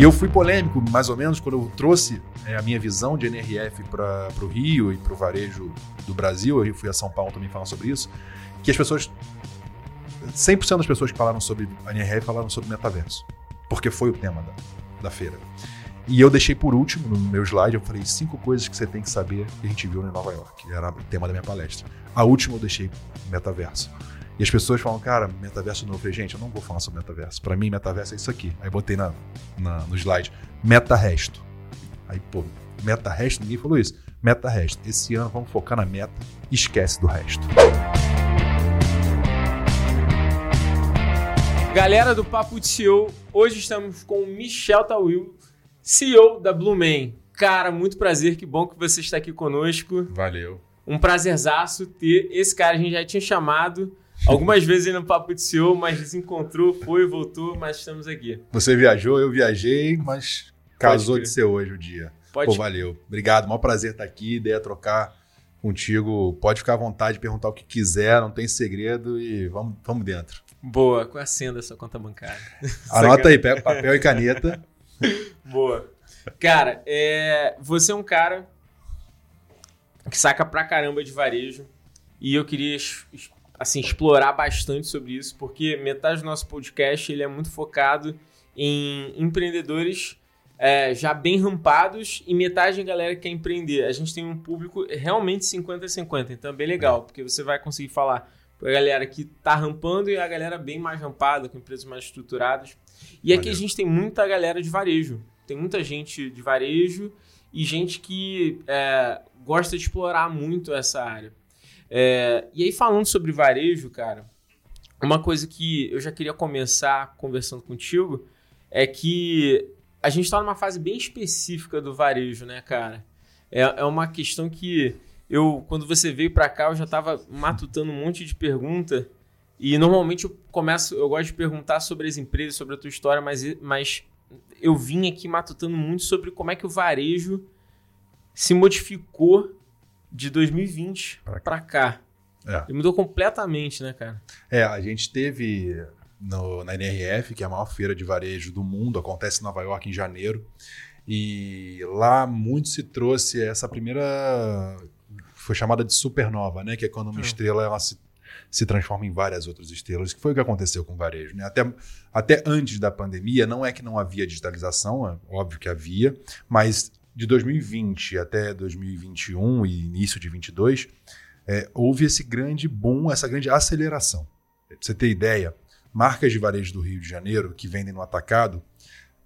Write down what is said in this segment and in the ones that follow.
E eu fui polêmico, mais ou menos, quando eu trouxe é, a minha visão de NRF para o Rio e para o varejo do Brasil. Eu fui a São Paulo também falar sobre isso. Que as pessoas. 100% das pessoas que falaram sobre a NRF falaram sobre metaverso. Porque foi o tema da, da feira. E eu deixei por último no meu slide, eu falei cinco coisas que você tem que saber que a gente viu em Nova York, que era o tema da minha palestra. A última eu deixei metaverso. E as pessoas falam, cara, metaverso novo. Eu falei, gente, eu não vou falar sobre metaverso. Para mim, metaverso é isso aqui. Aí botei na, na, no slide, meta-resto. Aí, pô, meta-resto, ninguém falou isso. Meta-resto. Esse ano vamos focar na meta, esquece do resto. Galera do Papo de CEO, hoje estamos com o Michel Tawil, CEO da Blueman. Cara, muito prazer, que bom que você está aqui conosco. Valeu. Um prazerzaço ter esse cara, a gente já tinha chamado, Algumas vezes aí no Papo de CEO, mas desencontrou, foi, voltou, mas estamos aqui. Você viajou, eu viajei, mas casou de ser hoje o dia. Pode Pô, valeu. Obrigado, maior prazer estar aqui, ideia é trocar contigo. Pode ficar à vontade, perguntar o que quiser, não tem segredo e vamos, vamos dentro. Boa, é a senha da sua conta bancária? Anota aí, pega papel e caneta. Boa. Cara, é, você é um cara que saca pra caramba de varejo e eu queria assim, explorar bastante sobre isso, porque metade do nosso podcast ele é muito focado em empreendedores é, já bem rampados e metade em galera que quer empreender. A gente tem um público realmente 50-50, então é bem legal, é. porque você vai conseguir falar para a galera que está rampando e a galera bem mais rampada, com empresas mais estruturadas. E aqui a gente tem muita galera de varejo. Tem muita gente de varejo e gente que é, gosta de explorar muito essa área. É, e aí, falando sobre varejo, cara, uma coisa que eu já queria começar conversando contigo é que a gente está numa fase bem específica do varejo, né, cara? É, é uma questão que eu, quando você veio para cá, eu já estava matutando um monte de pergunta e normalmente eu começo, eu gosto de perguntar sobre as empresas, sobre a tua história, mas, mas eu vim aqui matutando muito sobre como é que o varejo se modificou de 2020 para cá. É. Ele mudou completamente, né, cara? É, a gente teve no, na NRF, que é a maior feira de varejo do mundo, acontece em Nova York em janeiro. E lá muito se trouxe essa primeira. Foi chamada de supernova, né? Que é quando uma é. estrela ela se, se transforma em várias outras estrelas, que foi o que aconteceu com o varejo. Né? Até, até antes da pandemia, não é que não havia digitalização, é óbvio que havia, mas de 2020 até 2021 e início de 2022, é, houve esse grande boom, essa grande aceleração. Pra você ter ideia, marcas de varejo do Rio de Janeiro que vendem no atacado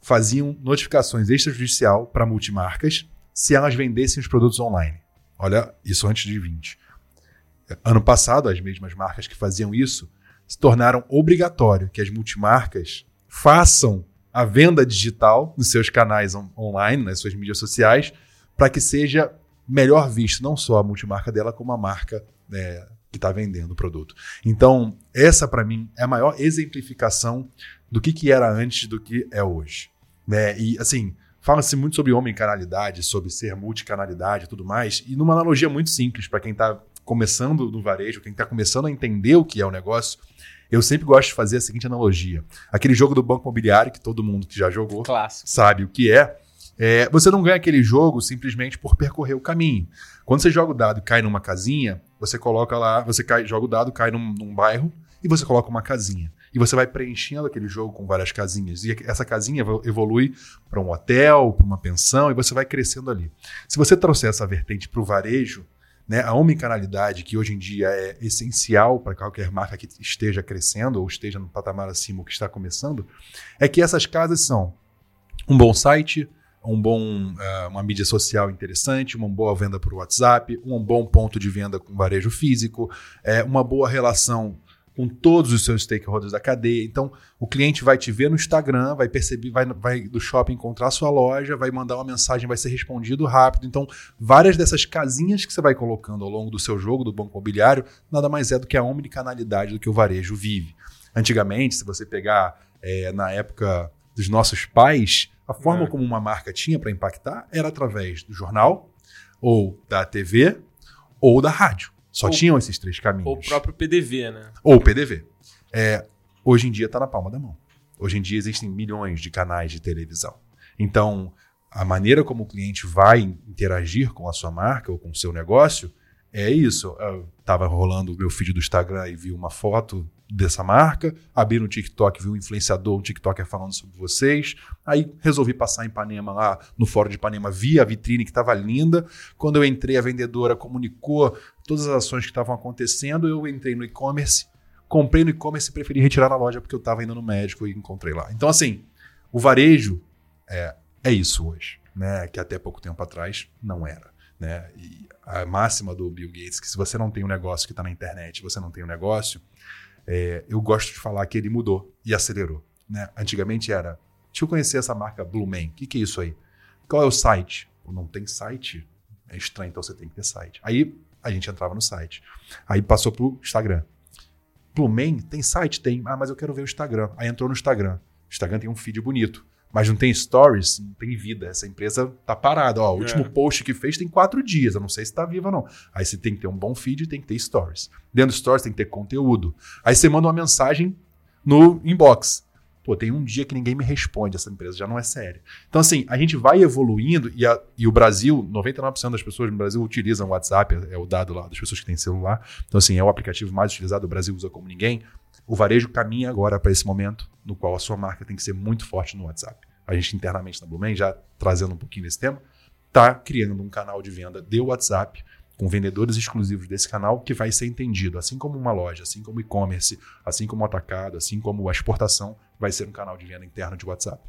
faziam notificações extrajudicial para multimarcas se elas vendessem os produtos online. Olha, isso antes de 20. Ano passado, as mesmas marcas que faziam isso se tornaram obrigatório que as multimarcas façam a venda digital nos seus canais on online, nas suas mídias sociais, para que seja melhor visto não só a multimarca dela, como a marca né, que está vendendo o produto. Então, essa para mim é a maior exemplificação do que, que era antes do que é hoje. Né? E assim, fala-se muito sobre homem-canalidade, sobre ser multicanalidade e tudo mais, e numa analogia muito simples para quem está começando no varejo, quem está começando a entender o que é o negócio, eu sempre gosto de fazer a seguinte analogia. Aquele jogo do banco imobiliário, que todo mundo que já jogou Clássico. sabe o que é, é, você não ganha aquele jogo simplesmente por percorrer o caminho. Quando você joga o dado e cai numa casinha, você coloca lá, você cai, joga o dado, cai num, num bairro e você coloca uma casinha. E você vai preenchendo aquele jogo com várias casinhas. E essa casinha evolui para um hotel, para uma pensão, e você vai crescendo ali. Se você trouxer essa vertente para o varejo, né, a omnicanalidade, que hoje em dia é essencial para qualquer marca que esteja crescendo ou esteja no patamar acima ou que está começando, é que essas casas são um bom site, um bom, uh, uma mídia social interessante, uma boa venda por WhatsApp, um bom ponto de venda com varejo físico, é, uma boa relação com todos os seus stakeholders da cadeia. Então, o cliente vai te ver no Instagram, vai perceber, vai, vai do shopping encontrar a sua loja, vai mandar uma mensagem, vai ser respondido rápido. Então, várias dessas casinhas que você vai colocando ao longo do seu jogo do banco imobiliário, nada mais é do que a omnicanalidade do que o varejo vive. Antigamente, se você pegar é, na época dos nossos pais, a forma é. como uma marca tinha para impactar era através do jornal, ou da TV, ou da rádio. Só ou, tinham esses três caminhos. Ou o próprio PDV, né? Ou o PDV. É, hoje em dia está na palma da mão. Hoje em dia existem milhões de canais de televisão. Então, a maneira como o cliente vai interagir com a sua marca ou com o seu negócio é isso. Eu tava rolando o meu feed do Instagram e vi uma foto dessa marca, abri no TikTok, vi um influenciador, um TikToker falando sobre vocês. Aí resolvi passar em Ipanema lá, no fórum de Ipanema, vi a vitrine que estava linda. Quando eu entrei, a vendedora comunicou todas as ações que estavam acontecendo. Eu entrei no e-commerce, comprei no e-commerce e preferi retirar na loja porque eu estava indo no médico e encontrei lá. Então, assim, o varejo é, é isso hoje, né? Que até pouco tempo atrás não era. Né? E a máxima do Bill Gates, que se você não tem um negócio que está na internet, você não tem um negócio, é, eu gosto de falar que ele mudou e acelerou. Né? Antigamente era, deixa eu conhecer essa marca Blue Man, o que, que é isso aí? Qual é o site? Não tem site? É estranho, então você tem que ter site. Aí a gente entrava no site. Aí passou para o Instagram. Blue Man tem site? Tem. Ah, mas eu quero ver o Instagram. Aí entrou no Instagram. O Instagram tem um feed bonito mas não tem stories, não tem vida. Essa empresa tá parada. Ó, o último é. post que fez tem quatro dias. Eu não sei se tá viva ou não. Aí você tem que ter um bom feed tem que ter stories. Dentro do stories tem que ter conteúdo. Aí você manda uma mensagem no inbox. Pô, tem um dia que ninguém me responde, essa empresa já não é séria. Então, assim, a gente vai evoluindo e, a, e o Brasil, 99% das pessoas no Brasil utilizam o WhatsApp, é o dado lá das pessoas que têm celular. Então, assim, é o aplicativo mais utilizado, o Brasil usa como ninguém. O varejo caminha agora para esse momento no qual a sua marca tem que ser muito forte no WhatsApp. A gente internamente na Blumen, já trazendo um pouquinho desse tema, está criando um canal de venda de WhatsApp com vendedores exclusivos desse canal que vai ser entendido, assim como uma loja, assim como e-commerce, assim como o atacado, assim como a exportação, vai ser um canal de venda interno de WhatsApp.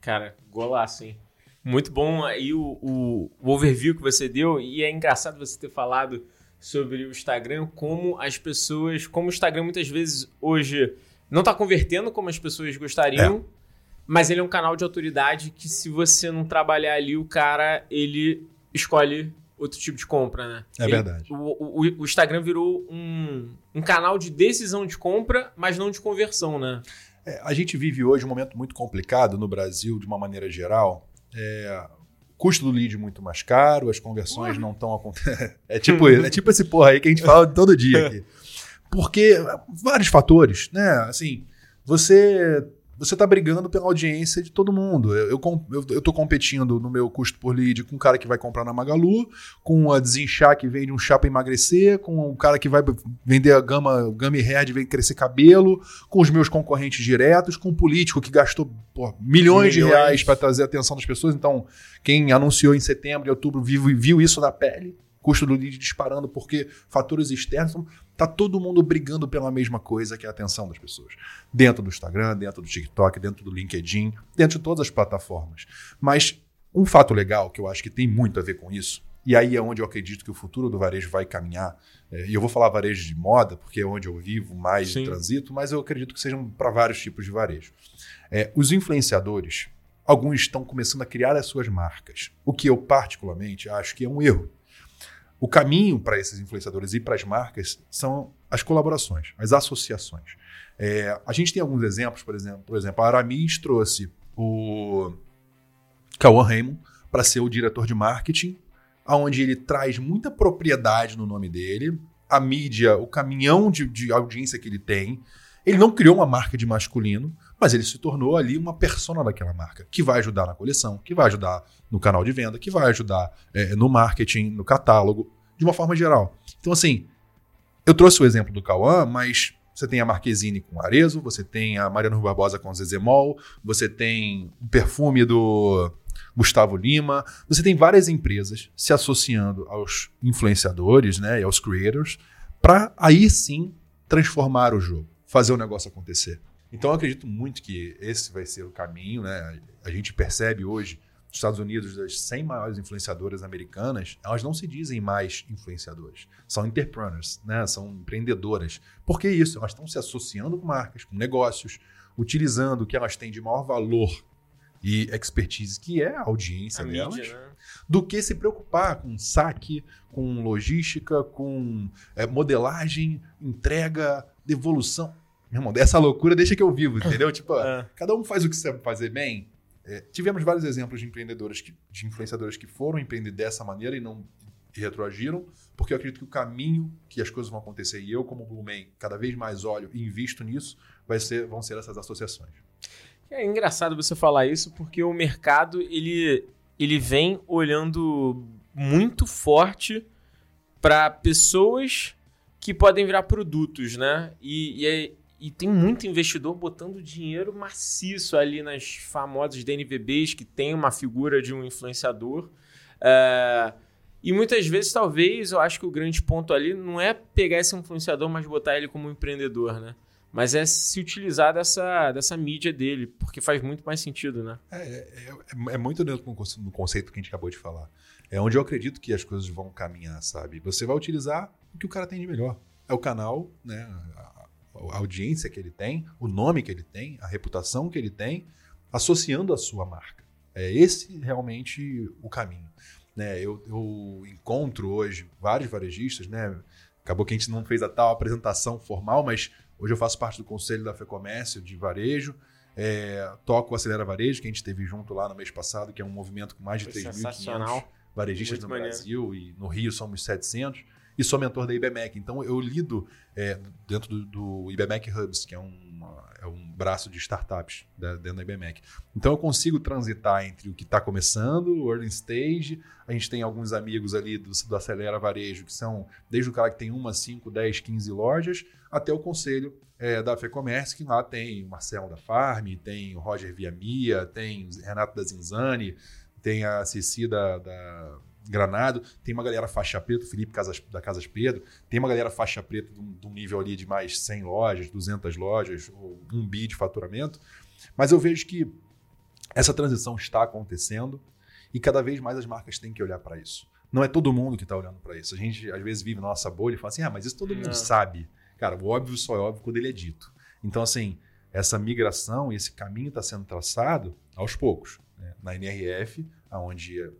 Cara, golaço, hein? Muito bom aí o, o, o overview que você deu e é engraçado você ter falado sobre o Instagram, como as pessoas, como o Instagram muitas vezes hoje não está convertendo como as pessoas gostariam, é. mas ele é um canal de autoridade que se você não trabalhar ali, o cara, ele escolhe outro tipo de compra, né? É ele, verdade. O, o, o, Instagram virou um, um canal de decisão de compra, mas não de conversão, né? É, a gente vive hoje um momento muito complicado no Brasil, de uma maneira geral. É, custo do lead muito mais caro, as conversões não estão acontecendo. É tipo, é tipo esse porra aí que a gente fala todo dia aqui. Porque vários fatores, né? Assim, você você está brigando pela audiência de todo mundo. Eu, eu, eu tô competindo no meu custo por lead com o cara que vai comprar na Magalu, com a Desinchar que vende um chá para emagrecer, com o cara que vai vender a gama Gummy Hair de crescer cabelo, com os meus concorrentes diretos, com o político que gastou milhões, milhões, de reais para trazer a atenção das pessoas. Então, quem anunciou em setembro e outubro viu, viu isso na pele custo do lead disparando porque fatores externos. Então, tá todo mundo brigando pela mesma coisa, que é a atenção das pessoas. Dentro do Instagram, dentro do TikTok, dentro do LinkedIn, dentro de todas as plataformas. Mas um fato legal que eu acho que tem muito a ver com isso, e aí é onde eu acredito que o futuro do varejo vai caminhar. É, e eu vou falar varejo de moda, porque é onde eu vivo mais de transito, mas eu acredito que sejam para vários tipos de varejo. É, os influenciadores, alguns estão começando a criar as suas marcas, o que eu particularmente acho que é um erro. O caminho para esses influenciadores e para as marcas são as colaborações, as associações. É, a gente tem alguns exemplos, por exemplo, por exemplo, a Aramis trouxe o Cauã Raymond para ser o diretor de marketing, onde ele traz muita propriedade no nome dele, a mídia, o caminhão de, de audiência que ele tem. Ele não criou uma marca de masculino, mas ele se tornou ali uma persona daquela marca, que vai ajudar na coleção, que vai ajudar no canal de venda, que vai ajudar é, no marketing, no catálogo, de uma forma geral. Então, assim, eu trouxe o exemplo do Cauã, mas você tem a Marquezine com Arezo, você tem a Mariana Barbosa com Zezemol, você tem o perfume do Gustavo Lima, você tem várias empresas se associando aos influenciadores né, e aos creators para aí sim transformar o jogo, fazer o negócio acontecer. Então eu acredito muito que esse vai ser o caminho, né? A gente percebe hoje nos Estados Unidos das 100 maiores influenciadoras americanas, elas não se dizem mais influenciadoras, são entrepreneurs, né? São empreendedoras. Por que isso? Elas estão se associando com marcas, com negócios, utilizando o que elas têm de maior valor e expertise, que é a audiência a delas, mídia, né? do que se preocupar com saque, com logística, com é, modelagem, entrega, devolução. Meu irmão, essa loucura deixa que eu vivo, entendeu? tipo, é. cada um faz o que sabe fazer bem. É, tivemos vários exemplos de empreendedores, que, de influenciadores que foram empreender dessa maneira e não retroagiram, porque eu acredito que o caminho que as coisas vão acontecer, e eu, como Blumen, cada vez mais olho e invisto nisso, vai ser, vão ser essas associações. É engraçado você falar isso porque o mercado ele, ele vem olhando muito forte para pessoas que podem virar produtos, né? E, e, e, tem muito investidor botando dinheiro maciço ali nas famosas DNVBs que tem uma figura de um influenciador. É, e muitas vezes, talvez, eu acho que o grande ponto ali não é pegar esse influenciador, mas botar ele como empreendedor, né? mas é se utilizar dessa, dessa mídia dele, porque faz muito mais sentido, né? É, é, é, é muito dentro do conceito que a gente acabou de falar. É onde eu acredito que as coisas vão caminhar, sabe? Você vai utilizar o que o cara tem de melhor. É o canal, né? A, audiência que ele tem, o nome que ele tem, a reputação que ele tem, associando a sua marca. É esse realmente o caminho. Né? Eu, eu encontro hoje vários varejistas, né? Acabou que a gente não fez a tal apresentação formal, mas Hoje eu faço parte do conselho da FEComércio de varejo. É, toco o Acelera Varejo, que a gente teve junto lá no mês passado, que é um movimento com mais de 3.500 varejistas Muito no maneiro. Brasil e no Rio somos 700. E sou mentor da IBMEC. Então eu lido é, dentro do, do IBMEC Hubs, que é um é um braço de startups dentro da IBMEC. Então eu consigo transitar entre o que está começando, o early stage, a gente tem alguns amigos ali do, do Acelera Varejo, que são desde o cara que tem uma, 5, 10, 15 lojas, até o conselho é, da FEComércio, que lá tem o Marcelo da Farm, tem o Roger Viamia, tem o Renato da Zinzani, tem a Ceci da, da Granado, tem uma galera faixa preta, o Felipe Casas, da Casas Pedro, tem uma galera faixa preta de um, de um, nível ali de mais 100 lojas, 200 lojas, ou um bi de faturamento, mas eu vejo que essa transição está acontecendo e cada vez mais as marcas têm que olhar para isso. Não é todo mundo que está olhando para isso. A gente às vezes vive na nossa bolha e fala assim: ah, mas isso todo mundo Não. sabe. Cara, o óbvio só é óbvio quando ele é dito. Então, assim, essa migração, esse caminho está sendo traçado aos poucos. Né? Na NRF, onde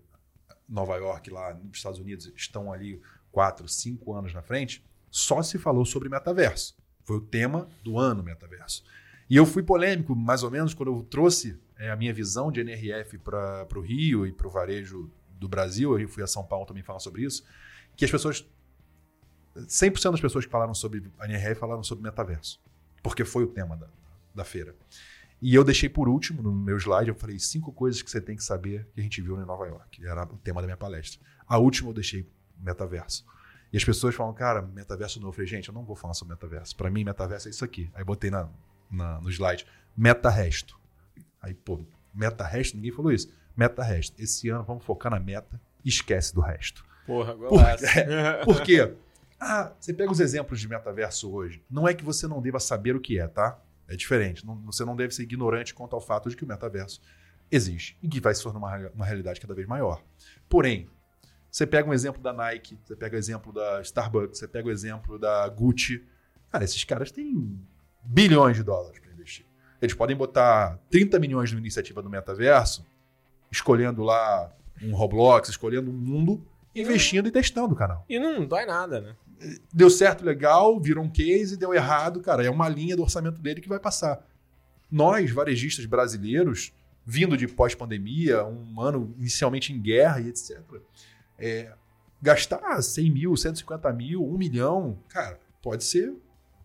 Nova York, lá nos Estados Unidos, estão ali quatro, cinco anos na frente, só se falou sobre metaverso. Foi o tema do ano metaverso. E eu fui polêmico, mais ou menos, quando eu trouxe é, a minha visão de NRF para o Rio e para o varejo do Brasil. Eu fui a São Paulo também falar sobre isso. Que as pessoas. 100% das pessoas que falaram sobre NRF falaram sobre metaverso. Porque foi o tema da, da feira. E eu deixei por último, no meu slide, eu falei cinco coisas que você tem que saber que a gente viu em Nova York. Era o tema da minha palestra. A última eu deixei metaverso. E as pessoas falam, cara, metaverso novo. Eu falei, gente, eu não vou falar sobre metaverso. Para mim, metaverso é isso aqui. Aí botei na, na, no slide, meta-resto. Aí, pô, meta-resto, ninguém falou isso. Meta-resto. Esse ano vamos focar na meta e esquece do resto. Porra, golaço. Por, por quê? Ah, você pega os exemplos de metaverso hoje. Não é que você não deva saber o que é, tá? É diferente. Não, você não deve ser ignorante quanto ao fato de que o metaverso existe e que vai se tornar uma, uma realidade cada vez maior. Porém, você pega um exemplo da Nike, você pega o exemplo da Starbucks, você pega o exemplo da Gucci. Cara, esses caras têm bilhões de dólares para investir. Eles podem botar 30 milhões numa iniciativa do metaverso, escolhendo lá um Roblox, escolhendo um mundo, investindo e testando o canal. E não dói nada, né? Deu certo, legal, virou um case, deu errado, cara, é uma linha do orçamento dele que vai passar. Nós, varejistas brasileiros, vindo de pós-pandemia, um ano inicialmente em guerra e etc., é, gastar 100 mil, 150 mil, 1 milhão, cara, pode ser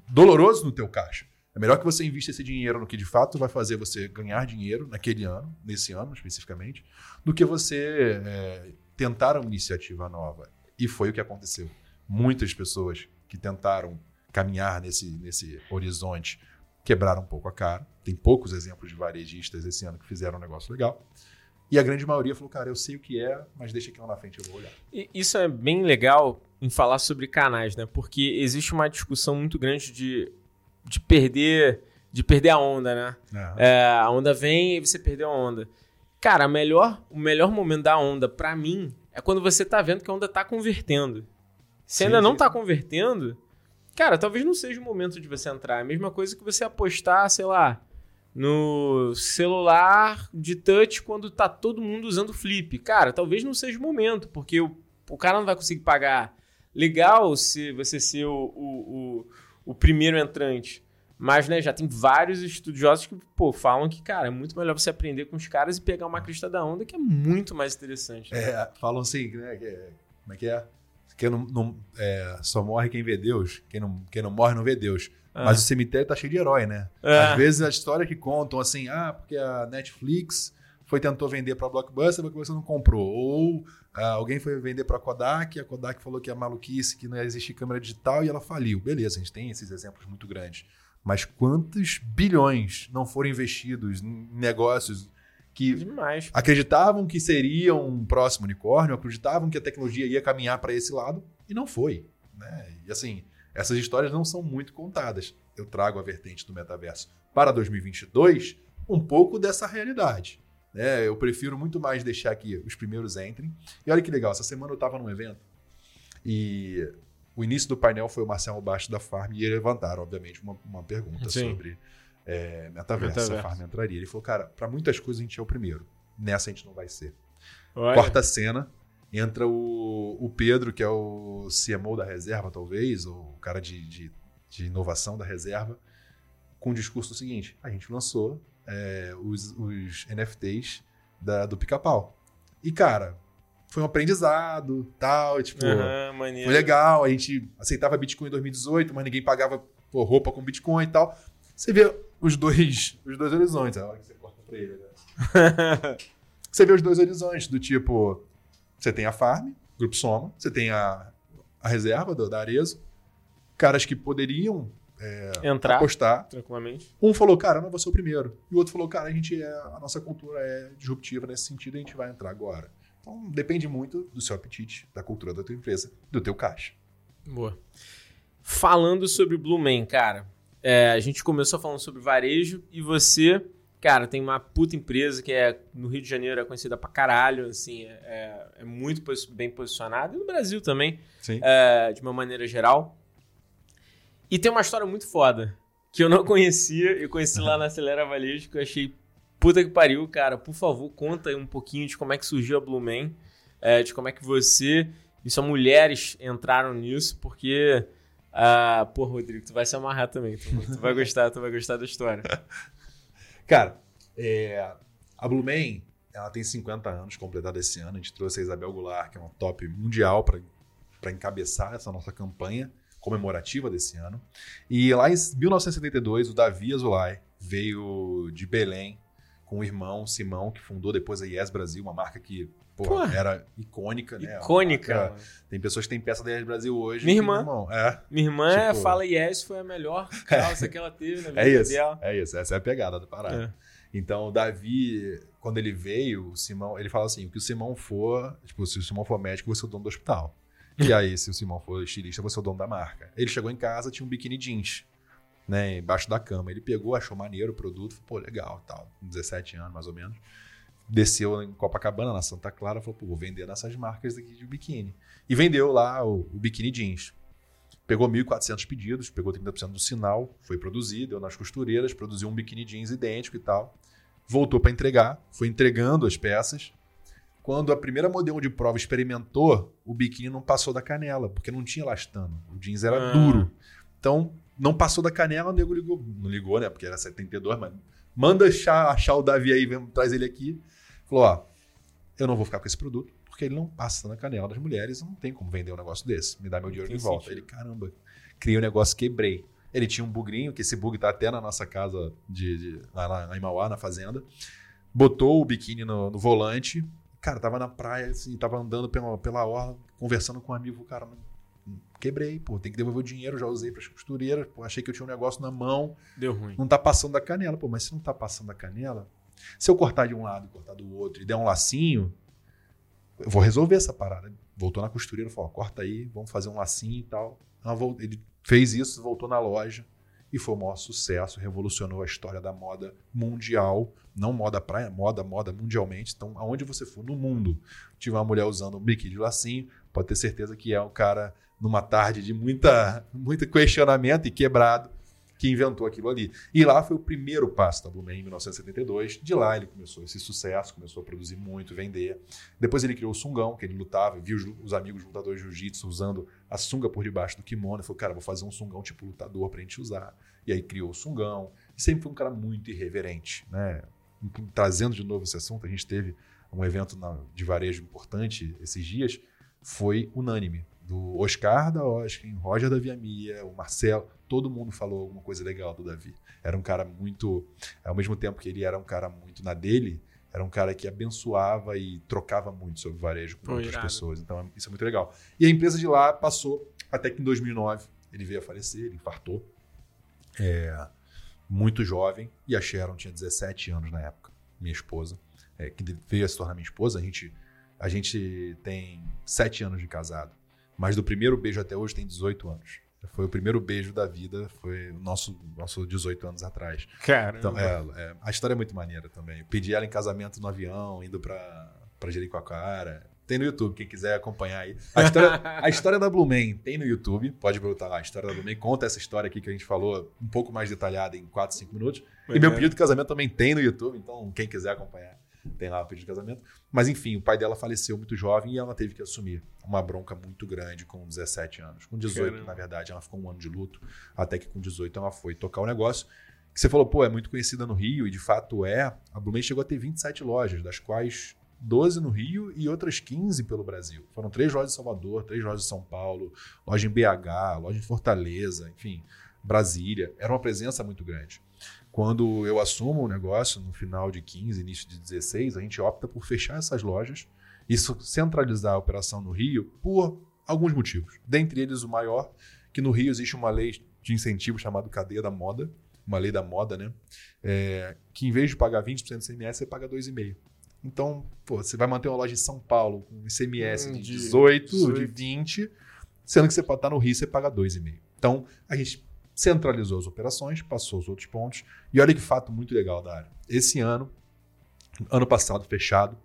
doloroso no teu caixa. É melhor que você invista esse dinheiro no que de fato vai fazer você ganhar dinheiro naquele ano, nesse ano especificamente, do que você é, tentar uma iniciativa nova. E foi o que aconteceu muitas pessoas que tentaram caminhar nesse, nesse horizonte quebraram um pouco a cara. Tem poucos exemplos de varejistas esse ano que fizeram um negócio legal. E a grande maioria falou, cara, eu sei o que é, mas deixa aqui lá na frente, eu vou olhar. Isso é bem legal em falar sobre canais, né? Porque existe uma discussão muito grande de, de perder de perder a onda, né? É, a onda vem e você perdeu a onda. Cara, melhor, o melhor momento da onda, para mim, é quando você tá vendo que a onda tá convertendo. Se ainda não está convertendo, cara, talvez não seja o momento de você entrar. É a mesma coisa que você apostar, sei lá, no celular de touch quando tá todo mundo usando flip. Cara, talvez não seja o momento, porque o, o cara não vai conseguir pagar. Legal se você ser o, o, o, o primeiro entrante. Mas, né, já tem vários estudiosos que, pô, falam que, cara, é muito melhor você aprender com os caras e pegar uma crista da onda, que é muito mais interessante. Né? É, falam assim, né? Que, como é que é? Quem não, não é, só morre quem vê Deus, quem não, quem não morre não vê Deus. Ah. Mas o cemitério tá cheio de herói, né? É. Às vezes a história que contam assim, ah, porque a Netflix foi tentou vender para Blockbuster, a Blockbuster não comprou. Ou ah, alguém foi vender para Kodak, a Kodak falou que é maluquice, que não existe câmera digital e ela faliu. Beleza, a gente tem esses exemplos muito grandes. Mas quantos bilhões não foram investidos em negócios que Demais. acreditavam que seria um próximo unicórnio, acreditavam que a tecnologia ia caminhar para esse lado e não foi. Né? E assim, essas histórias não são muito contadas. Eu trago a vertente do metaverso para 2022 um pouco dessa realidade. Né? Eu prefiro muito mais deixar que os primeiros entrem. E olha que legal, essa semana eu estava num evento e o início do painel foi o Marcelo Baixo da Farm e ele levantaram, obviamente, uma, uma pergunta Sim. sobre é, metaverso, Metaverso. a Farm entraria. Ele falou, cara, para muitas coisas a gente é o primeiro. Nessa a gente não vai ser. Olha. Quarta cena, entra o, o Pedro, que é o CMO da reserva, talvez, ou o cara de, de, de inovação da reserva, com o discurso seguinte: a gente lançou é, os, os NFTs da- do pica-pau. E, cara, foi um aprendizado, tal, tipo, maneiro. foi legal. A gente aceitava Bitcoin em 2018, mas ninguém pagava pô, roupa com Bitcoin e tal. Você vê os dois, os dois horizontes. É a hora que você corta pra ele, né? Você vê os dois horizontes, do tipo, você tem a Farm, Grupo Soma, você tem a, a reserva do, da Arezo, caras que poderiam Entrar apostar. tranquilamente. Um falou, cara, eu não vou ser o primeiro. E o outro falou, cara, a gente é, a nossa cultura é disruptiva nesse sentido, a gente vai entrar agora. Então depende muito do seu apetite, da cultura da tua empresa, do teu caixa. Boa. Falando sobre Blue Man, cara, é, a gente começou falando sobre varejo e você, cara, tem uma puta empresa que é no Rio de Janeiro é conhecida pra caralho, assim, é, é muito posi- bem posicionada e no Brasil também, é, de uma maneira geral. E tem uma história muito foda que eu não conhecia, eu conheci lá na Acelera Varejo, que eu achei puta que pariu, cara. Por favor, conta aí um pouquinho de como é que surgiu a Blue Man, é, de como é que você e suas mulheres entraram nisso, porque. Ah, pô, Rodrigo, tu vai se amarrar também. Tu, tu vai gostar, tu vai gostar da história. Cara, é, a Blue Man, ela tem 50 anos, completada esse ano. A gente trouxe a Isabel Goulart, que é uma top mundial para encabeçar essa nossa campanha comemorativa desse ano. E lá em 1972, o Davi Azulay veio de Belém com o irmão Simão, que fundou depois a Yes Brasil, uma marca que pô, Pô. era icônica, né? Icônica. Tem pessoas que têm peça da Yes Brasil hoje. Minha irmã. irmão, é, Minha irmã Tipo- fala yes, foi a melhor calça que ela teve na vida é isso. dela. É isso. Essa é a pegada da parada. É. Então, o Davi, quando ele veio, o Simão, ele fala assim: o que o Simão for, tipo, se o Simão for médico, você é o dono do hospital. E aí, se o Simão for estilista, você é o dono da marca. Ele chegou em casa, tinha um biquíni jeans, né, embaixo da cama. Ele pegou, achou maneiro o produto, falou, pô, legal, tal, 17 anos mais ou menos. Desceu em Copacabana, na Santa Clara, falou, pô, vou vender nessas marcas aqui de biquíni. E vendeu lá o, o biquíni jeans. Pegou 1.400 pedidos, pegou 30% do sinal, foi produzido, deu nas costureiras, produziu um biquíni jeans idêntico e tal. Voltou para entregar, foi entregando as peças. Quando a primeira modelo de prova experimentou, o biquíni não passou da canela, porque não tinha elastano. O jeans era Ah. duro. Então, não passou da canela, o nego ligou. Não ligou, né? Porque era 72, mas manda achar, achar o Davi aí, vem, traz ele aqui. Falou: ó, eu não vou ficar com esse produto, porque ele não passa na canela das mulheres, não tem como vender um negócio desse. Me dá meu dinheiro de volta. sentido. Ele, caramba, criei um negócio, quebrei. Ele tinha um bugrinho, que esse bug tá até na nossa casa de, de- lá, lá, lá em Mauá, na fazenda. Botou o biquíni no, no volante. Cara, tava na praia, assim, tava andando pela, pela orla, conversando com um amigo. Cara, não- quebrei, pô, tem que devolver o dinheiro, já usei pras costureiras, pô, achei que eu tinha um negócio na mão. Deu ruim. Não tá passando da canela. Pô, mas se não tá passando da canela, se eu cortar de um lado e cortar do outro e der um lacinho, eu vou resolver essa parada. Voltou na costureira, falou, corta aí, vamos fazer um lacinho e tal. Ele fez isso, voltou na loja e foi o maior sucesso, revolucionou a história da moda mundial, não moda praia, moda, moda mundialmente. Então, aonde você for no mundo, tiver uma mulher usando um biquíni de lacinho, pode ter certeza que é um cara numa tarde de muita, muito questionamento e quebrado que inventou aquilo ali. E lá foi o primeiro passo da Blue Man em 1972. De lá ele começou esse sucesso, começou a produzir muito, vender. Depois ele criou o sungão, que ele lutava, viu os- os amigos lutadores de jiu-jitsu usando a sunga por debaixo do kimono. Ele falou, cara, vou fazer um sungão tipo lutador pra gente usar. E aí criou o sungão. E sempre foi um cara muito irreverente, né? Trazendo de novo esse assunto, a gente teve um evento de varejo importante esses dias, foi unânime. Do Oscar da Oscar, Roger da Via Mia, o Marcelo, todo mundo falou alguma coisa legal do Davi. Era um cara muito, ao mesmo tempo que ele era um cara muito na dele, era um cara que abençoava e trocava muito sobre varejo com Pô, outras irado. pessoas. Então, isso é muito legal. E a empresa de lá passou até que em 2009 ele veio a falecer, ele infartou. É, muito jovem. E a Sharon tinha 17 anos na época, minha esposa, é, que veio a se tornar minha esposa. A gente, a gente tem 7 anos de casado. Mas do primeiro beijo até hoje tem 18 anos. Foi o primeiro beijo da vida, foi o nosso, nosso 18 anos atrás. Cara, Então, é, é, a história é muito maneira também. Eu pedi ela em casamento no avião, indo pra, pra Jericoacoara. Tem no YouTube, quem quiser acompanhar aí. A história, a história da Blue Man tem no YouTube, pode botar lá. A história da Blue Man conta essa história aqui que a gente falou um pouco mais detalhada em 4, 5 minutos. E meu pedido de casamento também tem no YouTube, então quem quiser acompanhar, tem lá o pedido de casamento. Mas enfim, o pai dela faleceu muito jovem e ela teve que assumir uma bronca muito grande com 17 anos. Com 18, Caramba. na verdade, ela ficou um ano de luto, até que com 18 ela foi tocar o negócio. Que você falou, pô, é muito conhecida no Rio, e de fato é. A Blumen chegou a ter 27 lojas, das quais 12 no Rio e outras 15 pelo Brasil. Foram três lojas em Salvador, três lojas em São Paulo, loja em BH, loja em Fortaleza, enfim, Brasília. Era uma presença muito grande. Quando eu assumo o negócio, no final de 15, início de 16, a gente opta por fechar essas lojas e centralizar a operação no Rio por alguns motivos. Dentre eles, o maior, que no Rio existe uma lei de incentivo chamada Cadeia da Moda, uma lei da moda, né? É, que em vez de pagar 20% de ICMS, você paga 2,5%. Então, pô, você vai manter uma loja em São Paulo com ICMS Hum, de de 18, de 18. 20, sendo que você pode estar no Rio, você paga 2,5%. Então, a gente centralizou as operações, passou os outros pontos. E olha que fato muito legal da área. Esse ano, ano passado, fechado,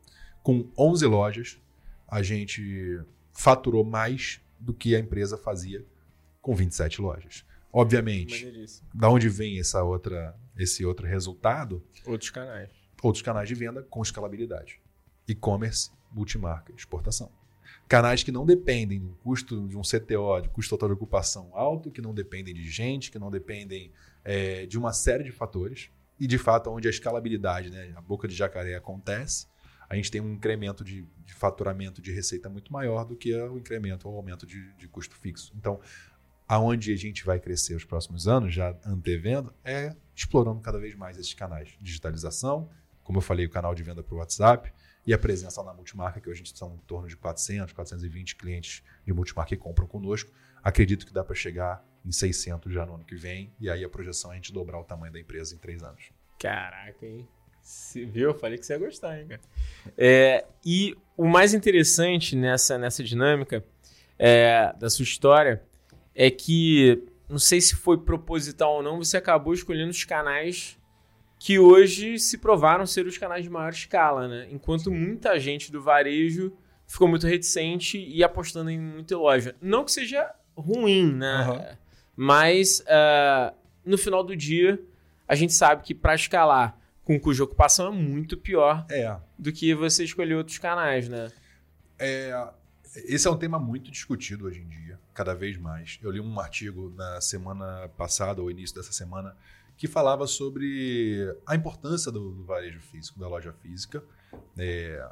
com 11 lojas, a gente faturou mais do que a empresa fazia com 27 lojas. Obviamente, da onde vem essa outra, esse outro resultado? Outros canais. Outros canais de venda com escalabilidade. E-commerce, multimarca, exportação. Canais que não dependem do custo de um CTO, de custo total de ocupação alto, que não dependem de gente, que não dependem é, de uma série de fatores. E, de fato, onde a escalabilidade, né, a boca de jacaré acontece, a gente tem um incremento de, de faturamento de receita muito maior do que o incremento ou aumento de, de custo fixo. Então, aonde a gente vai crescer os próximos anos, já antevendo, é explorando cada vez mais esses canais. Digitalização, como eu falei, o canal de venda para o WhatsApp e a presença na multimarca, que hoje a gente são em torno de 400, 420 clientes de multimarca que compram conosco. Acredito que dá para chegar em 600 já no ano que vem e aí a projeção é a gente dobrar o tamanho da empresa em três anos. Caraca, hein? Se viu? Eu falei que você ia gostar, hein, cara. É, e o mais interessante nessa, nessa dinâmica é, da sua história é que, não sei se foi proposital ou não, você acabou escolhendo os canais que hoje se provaram ser os canais de maior escala, né? Enquanto muita gente do varejo ficou muito reticente e apostando em muita loja. Não que seja ruim, né? Aham. Mas ah, no final do dia, a gente sabe que para escalar com cuja ocupação é muito pior É, do que você escolher outros canais, né? É, esse é um tema muito discutido hoje em dia, cada vez mais. Eu li um artigo na semana passada, ou início dessa semana, que falava sobre a importância do, do varejo físico, da loja física. É,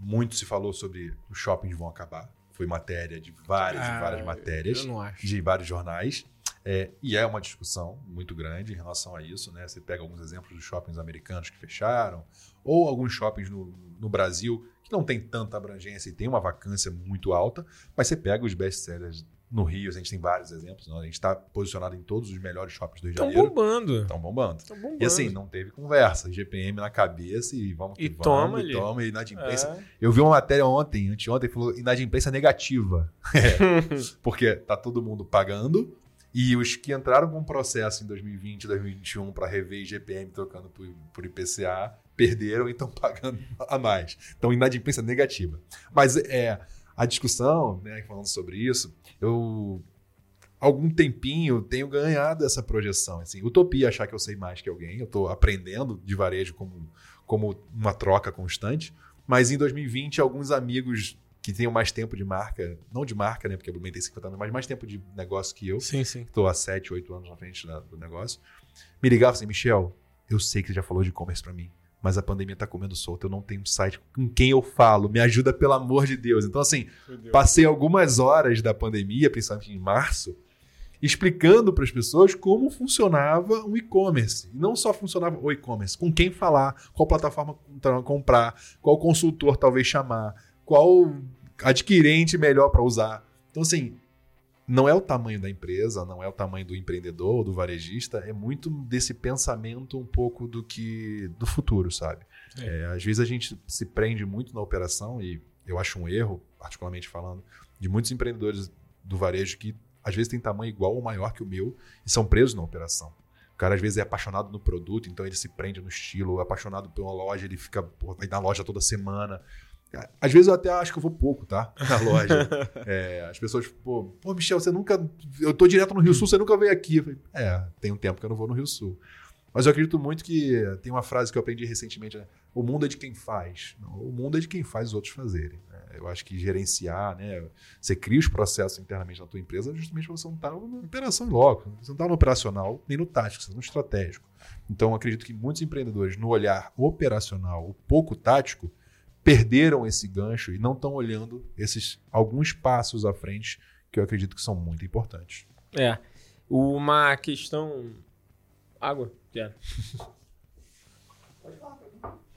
muito se falou sobre os shoppings vão acabar. Foi matéria de várias e várias matérias Ah, de vários jornais. É, e é uma discussão muito grande em relação a isso. Né? Você pega alguns exemplos dos shoppings americanos que fecharam, ou alguns shoppings no, no Brasil que não tem tanta abrangência e tem uma vacância muito alta, mas você pega os best-sellers no Rio, a gente tem vários exemplos. Né? A gente está posicionado em todos os melhores shoppings do Rio de Estão Janeiro. bombando. Estão bombando. Estão bombando. E assim, não teve conversa. GPM na cabeça e vamos que E vamos. toma e ali. toma, e inadimplência. É. Eu vi uma matéria ontem, anteontem, falou inadimplência negativa. Porque tá todo mundo pagando e os que entraram com processo em 2020, 2021 para rever IGPM trocando por, por IPCA perderam e estão pagando a mais. Então, inadimplência negativa. Mas é a discussão, né, falando sobre isso, eu algum tempinho tenho ganhado essa projeção. Assim, utopia achar que eu sei mais que alguém. Eu estou aprendendo de varejo como, como uma troca constante. Mas em 2020, alguns amigos que tenham mais tempo de marca, não de marca, né? Porque a Blumen tem 50 anos, mas mais tempo de negócio que eu, Sim, sim. estou há 7, 8 anos na frente do negócio, me ligavam assim, Michel, eu sei que você já falou de e-commerce para mim, mas a pandemia está comendo solto. Eu não tenho um site com quem eu falo. Me ajuda, pelo amor de Deus. Então, assim, passei algumas horas da pandemia, principalmente em março, explicando para as pessoas como funcionava um e-commerce. E não só funcionava o e-commerce, com quem falar, qual plataforma comprar, qual consultor talvez chamar, qual adquirente melhor para usar. Então, assim, não é o tamanho da empresa, não é o tamanho do empreendedor, do varejista, é muito desse pensamento um pouco do que do futuro, sabe? É, às vezes a gente se prende muito na operação e eu acho um erro, particularmente falando, de muitos empreendedores do varejo que às vezes tem tamanho igual ou maior que o meu e são presos na operação. O cara às vezes é apaixonado no produto, então ele se prende no estilo, apaixonado por uma loja, ele fica, pô, vai na loja toda semana. Às vezes eu até acho que eu vou pouco, tá? Na loja. é, as pessoas, pô, pô, Michel, você nunca. Eu tô direto no Rio Sul, você nunca veio aqui. Falei, é, tem um tempo que eu não vou no Rio Sul. Mas eu acredito muito que tem uma frase que eu aprendi recentemente: né? o mundo é de quem faz. o mundo é de quem faz os outros fazerem. Né? Eu acho que gerenciar, né? Você cria os processos internamente na tua empresa justamente você não está na operação em loco. Você não está no operacional nem no tático, você está no estratégico. Então, eu acredito que muitos empreendedores, no olhar operacional, o pouco tático, perderam esse gancho e não estão olhando esses alguns passos à frente que eu acredito que são muito importantes. É. Uma questão. Água? Quero.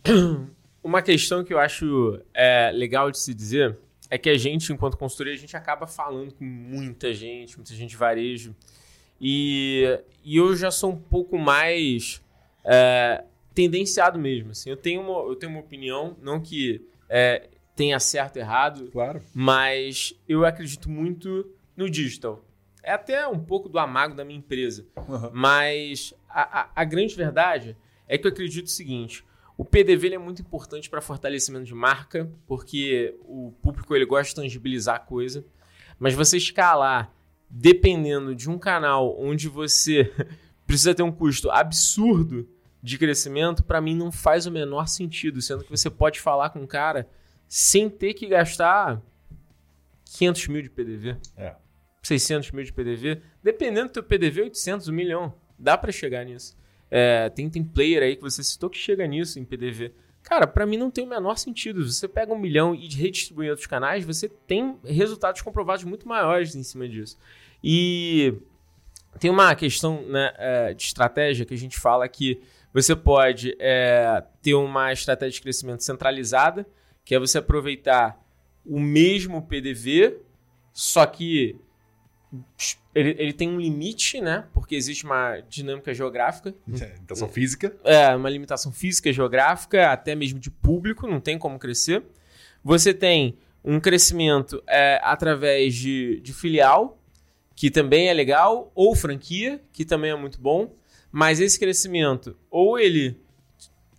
Uma questão que eu acho é, legal de se dizer é que a gente, enquanto consultoria, a gente acaba falando com muita gente, muita gente de varejo. E, e eu já sou um pouco mais é, tendenciado mesmo. Assim. Eu, tenho uma, eu tenho uma opinião, não que é, tenha certo ou errado, claro. mas eu acredito muito no digital. É até um pouco do amago da minha empresa. Uhum. Mas a, a, a, grande verdade é que eu acredito o seguinte: o PDV é muito importante para fortalecimento de marca, porque o público ele gosta de tangibilizar a coisa. Mas você escalar dependendo de um canal onde você precisa ter um custo absurdo de crescimento, para mim não faz o menor sentido, sendo que você pode falar com um cara sem ter que gastar 500 mil de PDV. É. 600 mil de PDV. Dependendo do teu PDV, 800, 1 milhão. Dá para chegar nisso. É, tem, tem player aí que você citou que chega nisso em PDV. Cara, para mim não tem o menor sentido. Você pega um milhão e redistribui em outros canais, você tem resultados comprovados muito maiores em cima disso. E tem uma questão né, é, de estratégia que a gente fala que você pode é, ter uma estratégia de crescimento centralizada, que é você aproveitar o mesmo PDV, só que ele, ele tem um limite, né? Porque existe uma dinâmica geográfica. É, limitação física. É, uma limitação física, geográfica, até mesmo de público, não tem como crescer. Você tem um crescimento é, através de, de filial, que também é legal, ou franquia, que também é muito bom. Mas esse crescimento, ou ele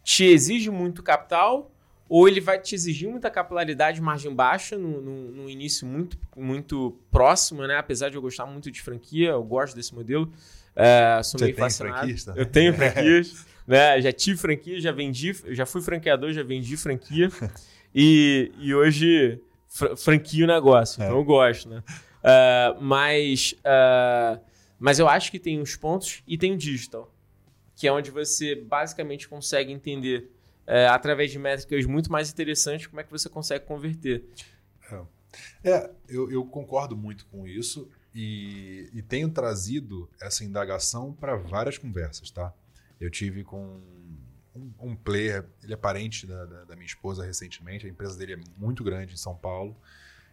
te exige muito capital, ou ele vai te exigir muita capilaridade margem baixa no, no, no, início muito, muito próximo, né? Apesar de eu gostar muito de franquia, eu gosto desse modelo. É, sou Você meio fascinado. Franquista? Eu tenho franquias, né? Já tive franquia, já vendi, já fui franqueador, já vendi franquia. e, e hoje fr franquio o negócio, é. então eu gosto, né? Uh, mas uh, mas eu acho que tem os pontos e tem o digital, que é onde você basicamente consegue entender, é, através de métricas muito mais interessantes, como é que você consegue converter. É, é eu, eu, concordo muito com isso e, e tenho trazido essa indagação para várias conversas, tá? Eu tive com um, um player, ele é parente da, da, da minha esposa recentemente, a empresa dele é muito grande em São Paulo,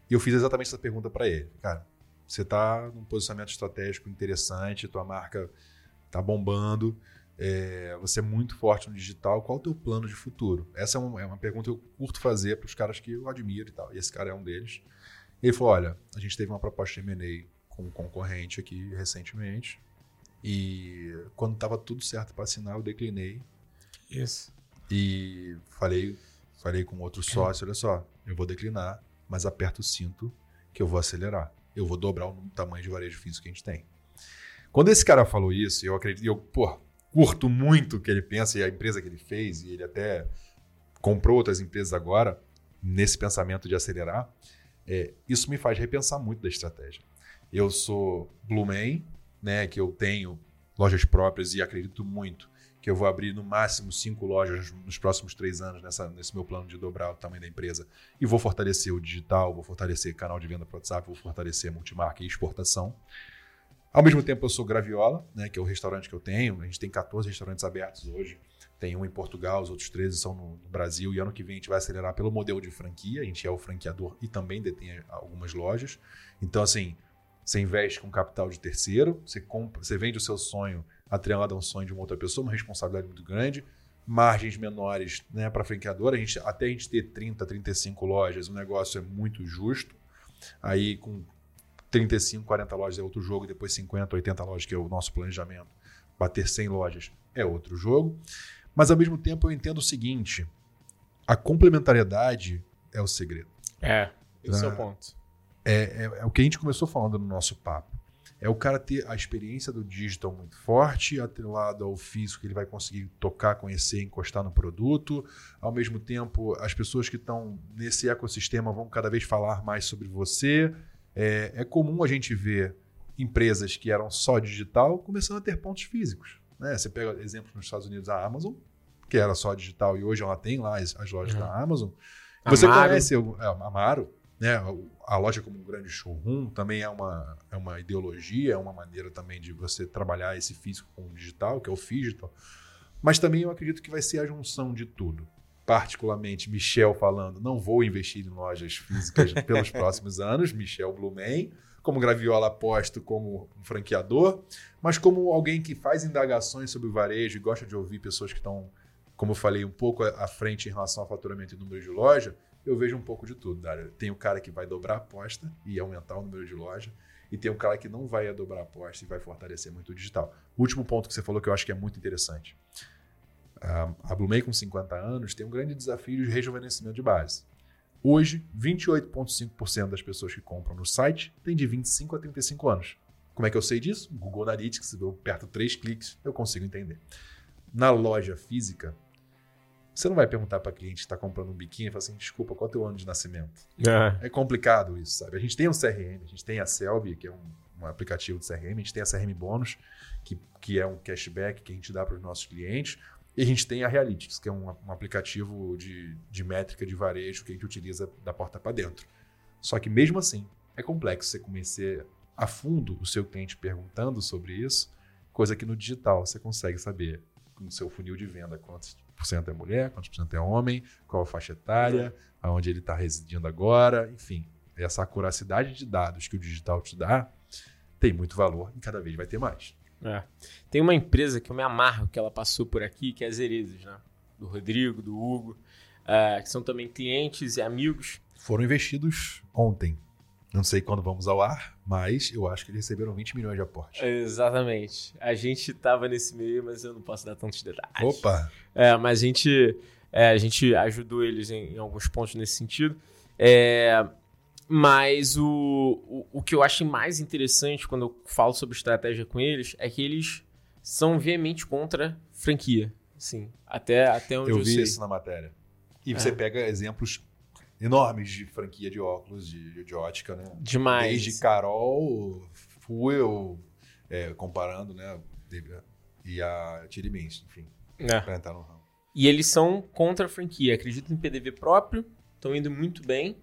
e eu fiz exatamente essa pergunta para ele. Cara, você está num posicionamento estratégico interessante, tua marca está bombando, é, você é muito forte no digital. Qual o teu plano de futuro? Essa é, um, é uma pergunta que eu curto fazer para os caras que eu admiro e tal. E esse cara é um deles. Ele falou: olha, a gente teve uma proposta de M&A com um concorrente aqui recentemente. E quando estava tudo certo para assinar, eu declinei. Isso. E falei, falei com outro sócio, olha só, eu vou declinar, mas aperta o cinto que eu vou acelerar eu vou dobrar o tamanho de varejo físico que a gente tem. Quando esse cara falou isso, eu acredito, eu, pô, curto muito o que ele pensa e a empresa que ele fez, e ele até comprou outras empresas agora, nesse pensamento de acelerar, é, isso me faz repensar muito da estratégia. Eu sou Blue Man, né, que eu tenho lojas próprias e acredito muito que eu vou abrir no máximo cinco lojas nos próximos três anos nessa, nesse meu plano de dobrar o tamanho da empresa. E vou fortalecer o digital, vou fortalecer canal de venda para WhatsApp, vou fortalecer multimarca e exportação. Ao mesmo tempo, eu sou Graviola, né, que é o restaurante que eu tenho. A gente tem 14 restaurantes abertos hoje. Tem um em Portugal, os outros 13 são no, no Brasil. E ano que vem a gente vai acelerar pelo modelo de franquia. A gente é o franqueador e também detém algumas lojas. Então, assim, você investe com capital de terceiro, você, compra, você vende o seu sonho atrelado a um sonho de uma outra pessoa, uma responsabilidade muito grande, margens menores né, para franqueador. A gente, até a gente ter 30, 35 lojas, o negócio é muito justo. Aí com 35, 40 lojas é outro jogo, depois 50, 80 lojas, que é o nosso planejamento. Bater 100 lojas é outro jogo. Mas ao mesmo tempo eu entendo o seguinte: a complementariedade é o segredo. É, esse é o ah, ponto. É, é, é, o que a gente começou falando no nosso papo. É o cara ter a experiência do digital muito forte, atrelado ao físico, que ele vai conseguir tocar, conhecer, encostar no produto. Ao mesmo tempo, as pessoas que estão nesse ecossistema vão cada vez falar mais sobre você. É, é comum a gente ver empresas que eram só digital começando a ter pontos físicos. Né? Você pega exemplos nos Estados Unidos, a Amazon, que era só digital e hoje ela tem lá as, as lojas uhum. da Amazon. Você Amaro. conhece o é, Amaro, né? A loja como um grande showroom também é uma, é uma ideologia, é uma maneira também de você trabalhar esse físico com o digital, que é o digital. Mas também eu acredito que vai ser a junção de tudo. Particularmente, Michel falando, não vou investir em lojas físicas pelos próximos anos, Michel Blumen, como graviola aposto como um franqueador, mas como alguém que faz indagações sobre o varejo e gosta de ouvir pessoas que estão, como eu falei, um pouco à frente em relação ao faturamento e número de loja, eu vejo um pouco de tudo, Dário. Tem o cara que vai dobrar a aposta e aumentar o número de loja, e tem o cara que não vai dobrar a aposta e vai fortalecer muito o digital. Último ponto que você falou que eu acho que é muito interessante. A Blumei, com 50 anos, tem um grande desafio de rejuvenescimento de base. Hoje, 28,5% das pessoas que compram no site têm de 25 a 35 anos. Como é que eu sei disso? Google Analytics, eu aperto três cliques, eu consigo entender. Na loja física, você não vai perguntar para cliente que está comprando um biquíni e falar assim: desculpa, qual é o teu ano de nascimento? É. é complicado isso, sabe? A gente tem um CRM, a gente tem a Selby, que é um, um aplicativo de CRM, a gente tem a CRM Bônus, que, que é um cashback que a gente dá para os nossos clientes. E a gente tem a Realytics, que é um, um aplicativo de, de métrica de varejo que a gente utiliza da porta para dentro. Só que mesmo assim, é complexo você conhecer a fundo o seu cliente perguntando sobre isso, coisa que no digital você consegue saber no seu funil de venda quantos é mulher, quantos por cento é homem, qual a faixa etária, aonde ele está residindo agora, enfim. Essa acuracidade de dados que o digital te dá tem muito valor e cada vez vai ter mais. É. Tem uma empresa que eu me amarro que ela passou por aqui, que é a Zerezes, né? Do Rodrigo, do Hugo, uh, que são também clientes e amigos. Foram investidos ontem. Não sei quando vamos ao ar, mas eu acho que eles receberam 20 milhões de aporte. Exatamente. A gente estava nesse meio, mas eu não posso dar tantos detalhes. Opa! É, mas a gente, é, a gente ajudou eles em, em, alguns pontos nesse sentido. É, mas o, o, o que eu acho mais interessante quando eu falo sobre estratégia com eles é que eles são veemente contra franquia. Sim, até, até onde eu, eu vi sei. isso na matéria. E você é. pega exemplos enormes de franquia de óculos, de, de ótica, né? Demais. Desde Carol, Fuel, é, comparando, né? E a Tirimins, enfim. É. Pra entrar no ramo. E eles são contra a franquia, acreditam em PDV próprio, estão indo muito bem.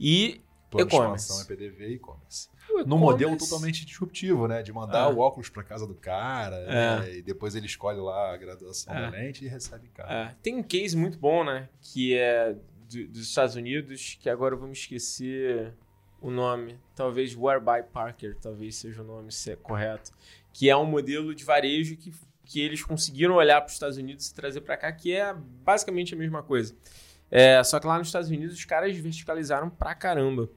E e-commerce. é PDV e e-commerce. Num modelo totalmente disruptivo, né? De mandar é. o óculos para casa do cara, é. né? e depois ele escolhe lá a graduação é. da lente e recebe cara. É. Tem um case muito bom, né? Que é do, dos Estados Unidos, que agora me esquecer o nome. Talvez Whereby Parker, talvez seja o nome é correto. Que é um modelo de varejo que, que eles conseguiram olhar para os Estados Unidos e trazer para cá, que é basicamente a mesma coisa. É, só que lá nos Estados Unidos os caras verticalizaram pra caramba.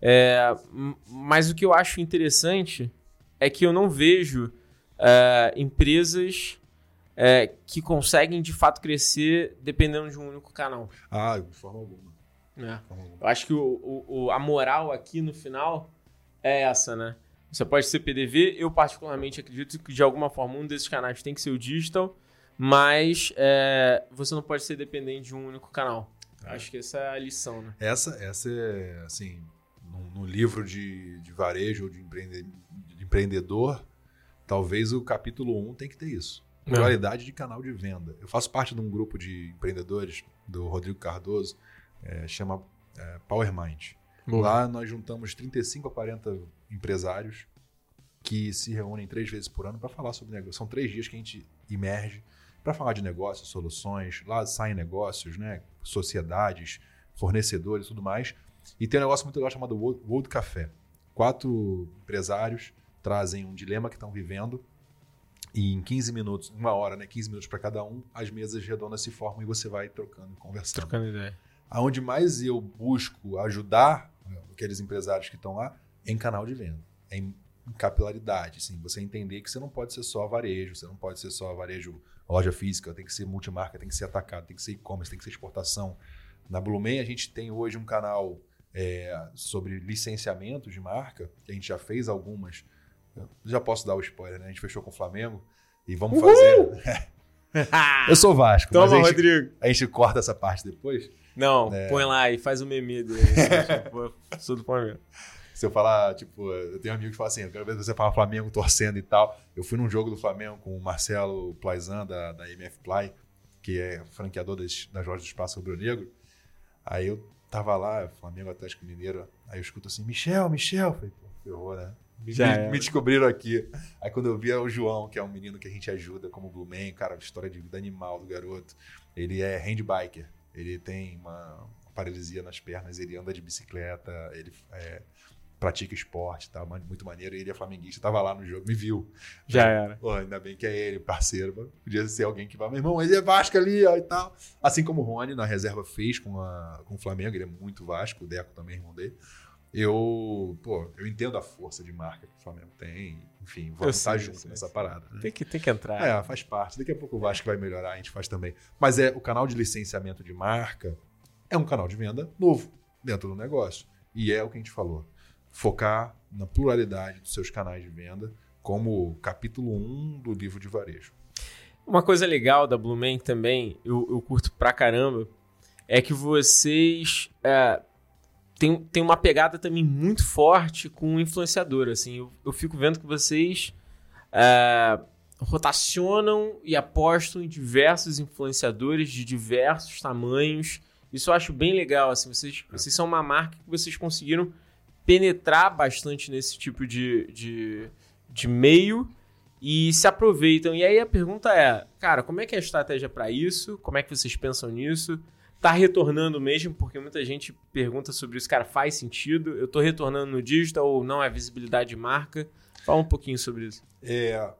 É, mas o que eu acho interessante é que eu não vejo é, empresas é, que conseguem de fato crescer dependendo de um único canal. Ah, de forma alguma. É. Eu acho que o, o, a moral aqui no final é essa, né? Você pode ser PDV, eu particularmente acredito que de alguma forma um desses canais tem que ser o digital, mas é, você não pode ser dependente de um único canal. É. Acho que essa é a lição, né? Essa, essa é, assim, no, no livro de, de varejo ou de, empreende, de empreendedor, talvez o capítulo 1 um tem que ter isso. Pluralidade de canal de venda. Eu faço parte de um grupo de empreendedores do Rodrigo Cardoso, é, chama é, Power Mind. Boa. Lá nós juntamos 35 a 40 empresários que se reúnem três vezes por ano para falar sobre negócio. São três dias que a gente emerge para falar de negócios, soluções. Lá saem negócios, né? sociedades, fornecedores e tudo mais. E tem um negócio muito legal chamado World, World Café. Quatro empresários trazem um dilema que estão vivendo e em 15 minutos, uma hora, né? 15 minutos para cada um, as mesas redondas se formam e você vai trocando, conversando. Trocando ideia. Aonde mais eu busco ajudar né, aqueles empresários que estão lá é em canal de venda, é em capilaridade, assim, você entender que você não pode ser só varejo, você não pode ser só varejo loja física, tem que ser multimarca, tem que ser atacado, tem que ser e-commerce, tem que ser exportação. Na Blumen a gente tem hoje um canal é, sobre licenciamento de marca, que a gente já fez algumas. Eu já posso dar o spoiler, né? A gente fechou com o Flamengo e vamos Uhul! fazer. Eu sou Vasco, Toma, mas a gente, Rodrigo. a gente corta essa parte depois. Não, É. põe lá e faz o meme dele. Pô, Sou do Palmeiras. Se eu falar, tipo, eu tenho amigos que falam assim, eu quero ver você falar Flamengo torcendo e tal. Eu fui num jogo do Flamengo com o Marcelo Plaizan, da, da MF Play, que é franqueador das, das lojas do Espaço Rubro Negro. Aí eu tava lá, Flamengo Atlético Mineiro, aí eu escuto assim, Michel, Michel. Falei, pô, ferrou, né? Me, Já me- me descobriram aqui. Aí quando eu vi é o João, que é um menino que a gente ajuda como Blue Man, cara, história de vida animal do garoto. Ele é handbiker. Ele tem uma paralisia nas pernas, ele anda de bicicleta, ele é, pratica esporte, tá muito maneiro. Ele é flamenguista, tava lá no jogo, me viu. Já era. Pô, ainda bem que é ele, parceiro. Podia ser alguém que vai, meu irmão, ele é Vasco ali, ó, e tal. Assim como o Rony na reserva fez com, a, com o Flamengo, ele é muito Vasco, o Deco também é irmão dele. Eu, pô, eu entendo a força de marca que o Flamengo tem. Enfim, vamos sei, estar sei, nessa parada. né? Tem que, tem que entrar. É, faz parte. Daqui a pouco o Vasco vai melhorar, a gente faz também. Mas é o canal de licenciamento de marca é um canal de venda novo dentro do negócio. E é o que a gente falou. Focar na pluralidade dos seus canais de venda como capítulo 1 do livro de varejo. Uma coisa legal da Blue Man também, eu, eu curto pra caramba, é que vocês é, tem, tem uma pegada também muito forte com o influenciador. Assim, eu, eu fico vendo que vocês é, rotacionam e apostam em diversos influenciadores de diversos tamanhos. Isso eu acho bem legal. Assim, vocês, vocês são uma marca que vocês conseguiram penetrar bastante nesse tipo de, de, de meio e se aproveitam. E aí a pergunta é, cara, como é que é a estratégia para isso? Como é que vocês pensam nisso? Tá retornando mesmo? Porque muita gente pergunta sobre isso. Cara, faz sentido? Eu tô retornando no digital ou não é visibilidade de marca? Fala um pouquinho sobre isso. É,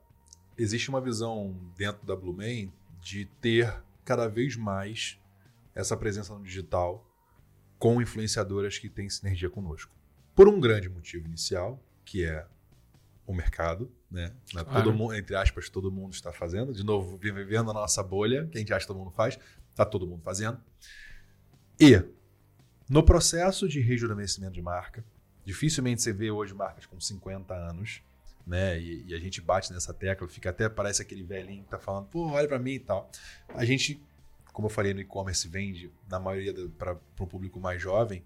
existe uma visão dentro da Blue Man de ter cada vez mais essa presença no digital com influenciadoras que têm sinergia conosco. Por um grande motivo inicial, que é o mercado, né? É Claro. Todo mundo, entre aspas, todo mundo está fazendo. De novo, vivendo a nossa bolha, que a gente acha que todo mundo faz, está todo mundo fazendo. E no processo de rejuvenescimento de marca, dificilmente você vê hoje marcas com 50 anos, né? E, e a gente bate nessa tecla, fica até parece aquele velhinho que tá falando, pô, olha para mim e tal. A gente, como eu falei no e-commerce, vende na maioria para o público mais jovem,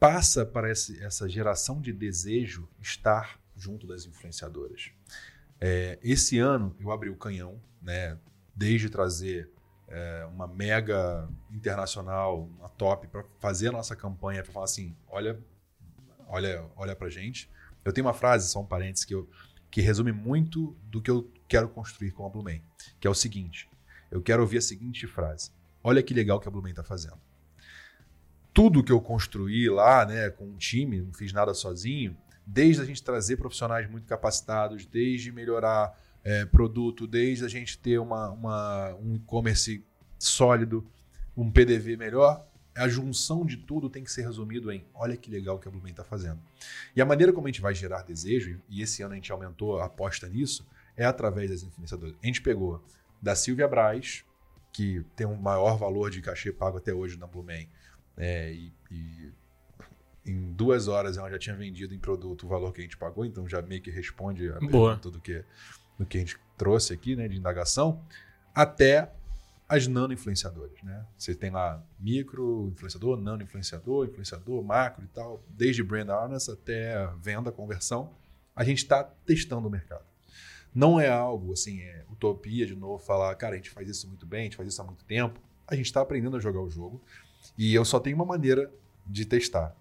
passa para essa geração de desejo estar junto das influenciadoras. É, esse ano eu abri o canhão, né? Desde trazer é, uma mega internacional, uma top, para fazer a nossa campanha, para falar assim, olha, olha, olha para gente. Eu tenho uma frase, só um parênteses, que, eu, que resume muito do que eu quero construir com a Blumen, que é o seguinte: eu quero ouvir a seguinte frase: olha que legal que a Blumen está fazendo. Tudo que eu construí lá, né, com um time, não fiz nada sozinho, desde a gente trazer profissionais muito capacitados, desde melhorar é, produto, desde a gente ter uma, uma- um e-commerce sólido, um PDV melhor, a junção de tudo tem que ser resumido em olha que legal que a Blumen está fazendo. E a maneira como a gente vai gerar desejo, e esse ano a gente aumentou a aposta nisso, é através das influenciadoras. A gente pegou da Silvia Braz, que tem um maior valor de cachê pago até hoje na Blumen, é, e, e em duas horas ela já tinha vendido em produto o valor que a gente pagou, então já meio que responde a Boa. pergunta do que, do que a gente trouxe aqui, né, de indagação, até as nano influenciadoras, né? Você tem lá micro influenciador, nano influenciador, influenciador, macro e tal, desde brand awareness até venda, conversão, a gente está testando o mercado. Não é algo assim, é utopia de novo falar, cara, a gente faz isso muito bem, a gente faz isso há muito tempo. A gente está aprendendo a jogar o jogo e eu só tenho uma maneira de testar,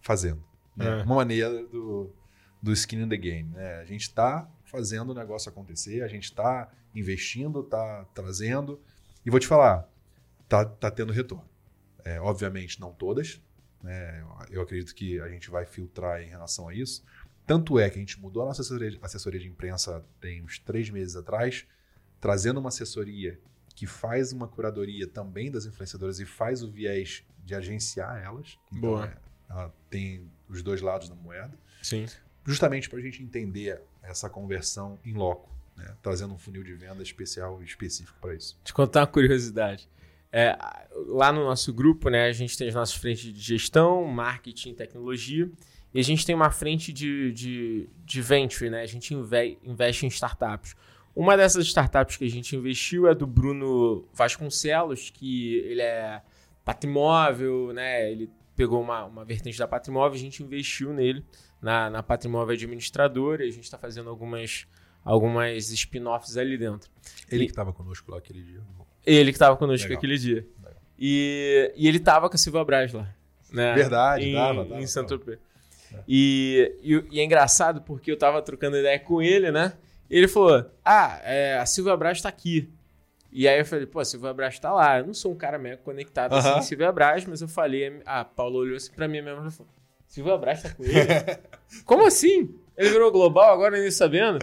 fazendo. Né? É. Uma maneira do, do skin in the game. Né? A gente está fazendo o negócio acontecer, a gente está investindo, está trazendo. E vou te falar, tá, tá tendo retorno. É, obviamente, não todas. Né? Eu acredito que a gente vai filtrar em relação a isso. Tanto é que a gente mudou a nossa assessoria de, assessoria de imprensa tem uns três meses atrás, trazendo uma assessoria que faz uma curadoria também das influenciadoras e faz o viés de agenciar elas. Então, Boa. é, ela tem os dois lados da moeda Sim. Justamente para a gente entender essa conversão em loco, né? trazendo um funil de venda especial e específico para isso. Te contar uma curiosidade. É, lá no nosso grupo, né, a gente tem as nossas frentes de gestão, marketing tecnologia. E a gente tem uma frente de, de, de venture, né? A gente inve- investe em startups. Uma dessas startups que a gente investiu é do Bruno Vasconcelos, que ele é patrimóvel, né? Ele pegou uma, uma vertente da patrimóvel, a gente investiu nele, na, na patrimóvel administradora, e a gente está fazendo algumas, algumas spin-offs ali dentro. Ele E- que estava conosco lá aquele dia. Ele que estava conosco Legal. aquele dia. Legal. E, e ele tava com a Silva Braz lá. Né? Verdade, em, tava, tava, em. Saint-Tropez. E, e, e é engraçado porque eu tava trocando ideia com ele, né? E ele falou: Ah, é, a Silvia Braz tá aqui. E aí eu falei, pô, a Silvia tá lá. Eu não sou um cara mega conectado assim Aham. em Silvia Braz, mas eu falei, a Paula olhou assim pra mim mesmo e falou: Silvia Braz tá com ele? Como assim? Ele virou global, agora nem sabendo.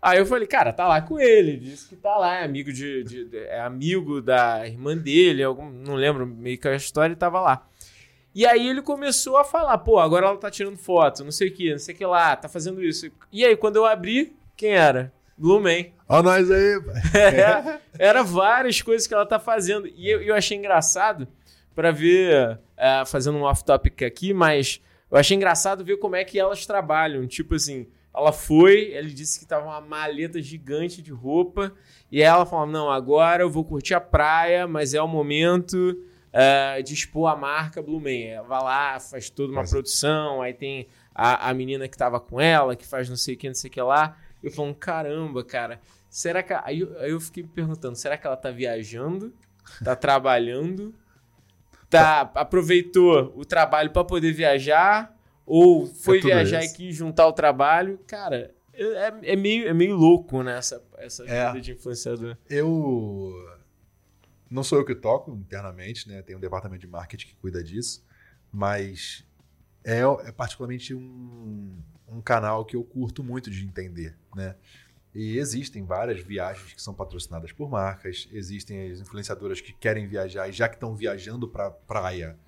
Aí eu falei, cara, tá lá com ele. Disse que tá lá, é amigo de, de- de- é amigo da irmã dele, algum, não lembro meio que a história, tava lá. E aí ele começou a falar, pô, agora ela tá tirando foto, não sei o que, não sei o que lá, tá fazendo isso. E aí, quando eu abri, quem era? Blue Man. Ó nós aí, pai. É, era várias coisas que ela tá fazendo. E eu, eu achei engraçado pra ver, é, fazendo um off-topic aqui, mas eu achei engraçado ver como é que elas trabalham. Tipo assim, ela foi, ele disse que tava uma maleta gigante de roupa, e aí ela falou: Não, agora eu vou curtir a praia, mas é o momento é, de expor a marca Blue Man. Ela vai lá, faz toda uma Mas- produção, aí tem a, a menina que tava com ela, que faz não sei o que, não sei o que lá. Eu falando, caramba, cara, será que. Aí eu, aí eu fiquei me perguntando, será que ela tá viajando? Tá trabalhando? Tá, aproveitou o trabalho pra poder viajar? Ou foi tudo viajar isso. e quis juntar o trabalho? Cara, é, é meio, é meio louco, né? Essa, essa É. vida de influenciador. Eu. Não sou eu que toco internamente, né? Tem um departamento de marketing que cuida disso, mas é, é particularmente um, um canal que eu curto muito de entender, né? E existem várias viagens que são patrocinadas por marcas, existem as influenciadoras que querem viajar e já que estão viajando para praia,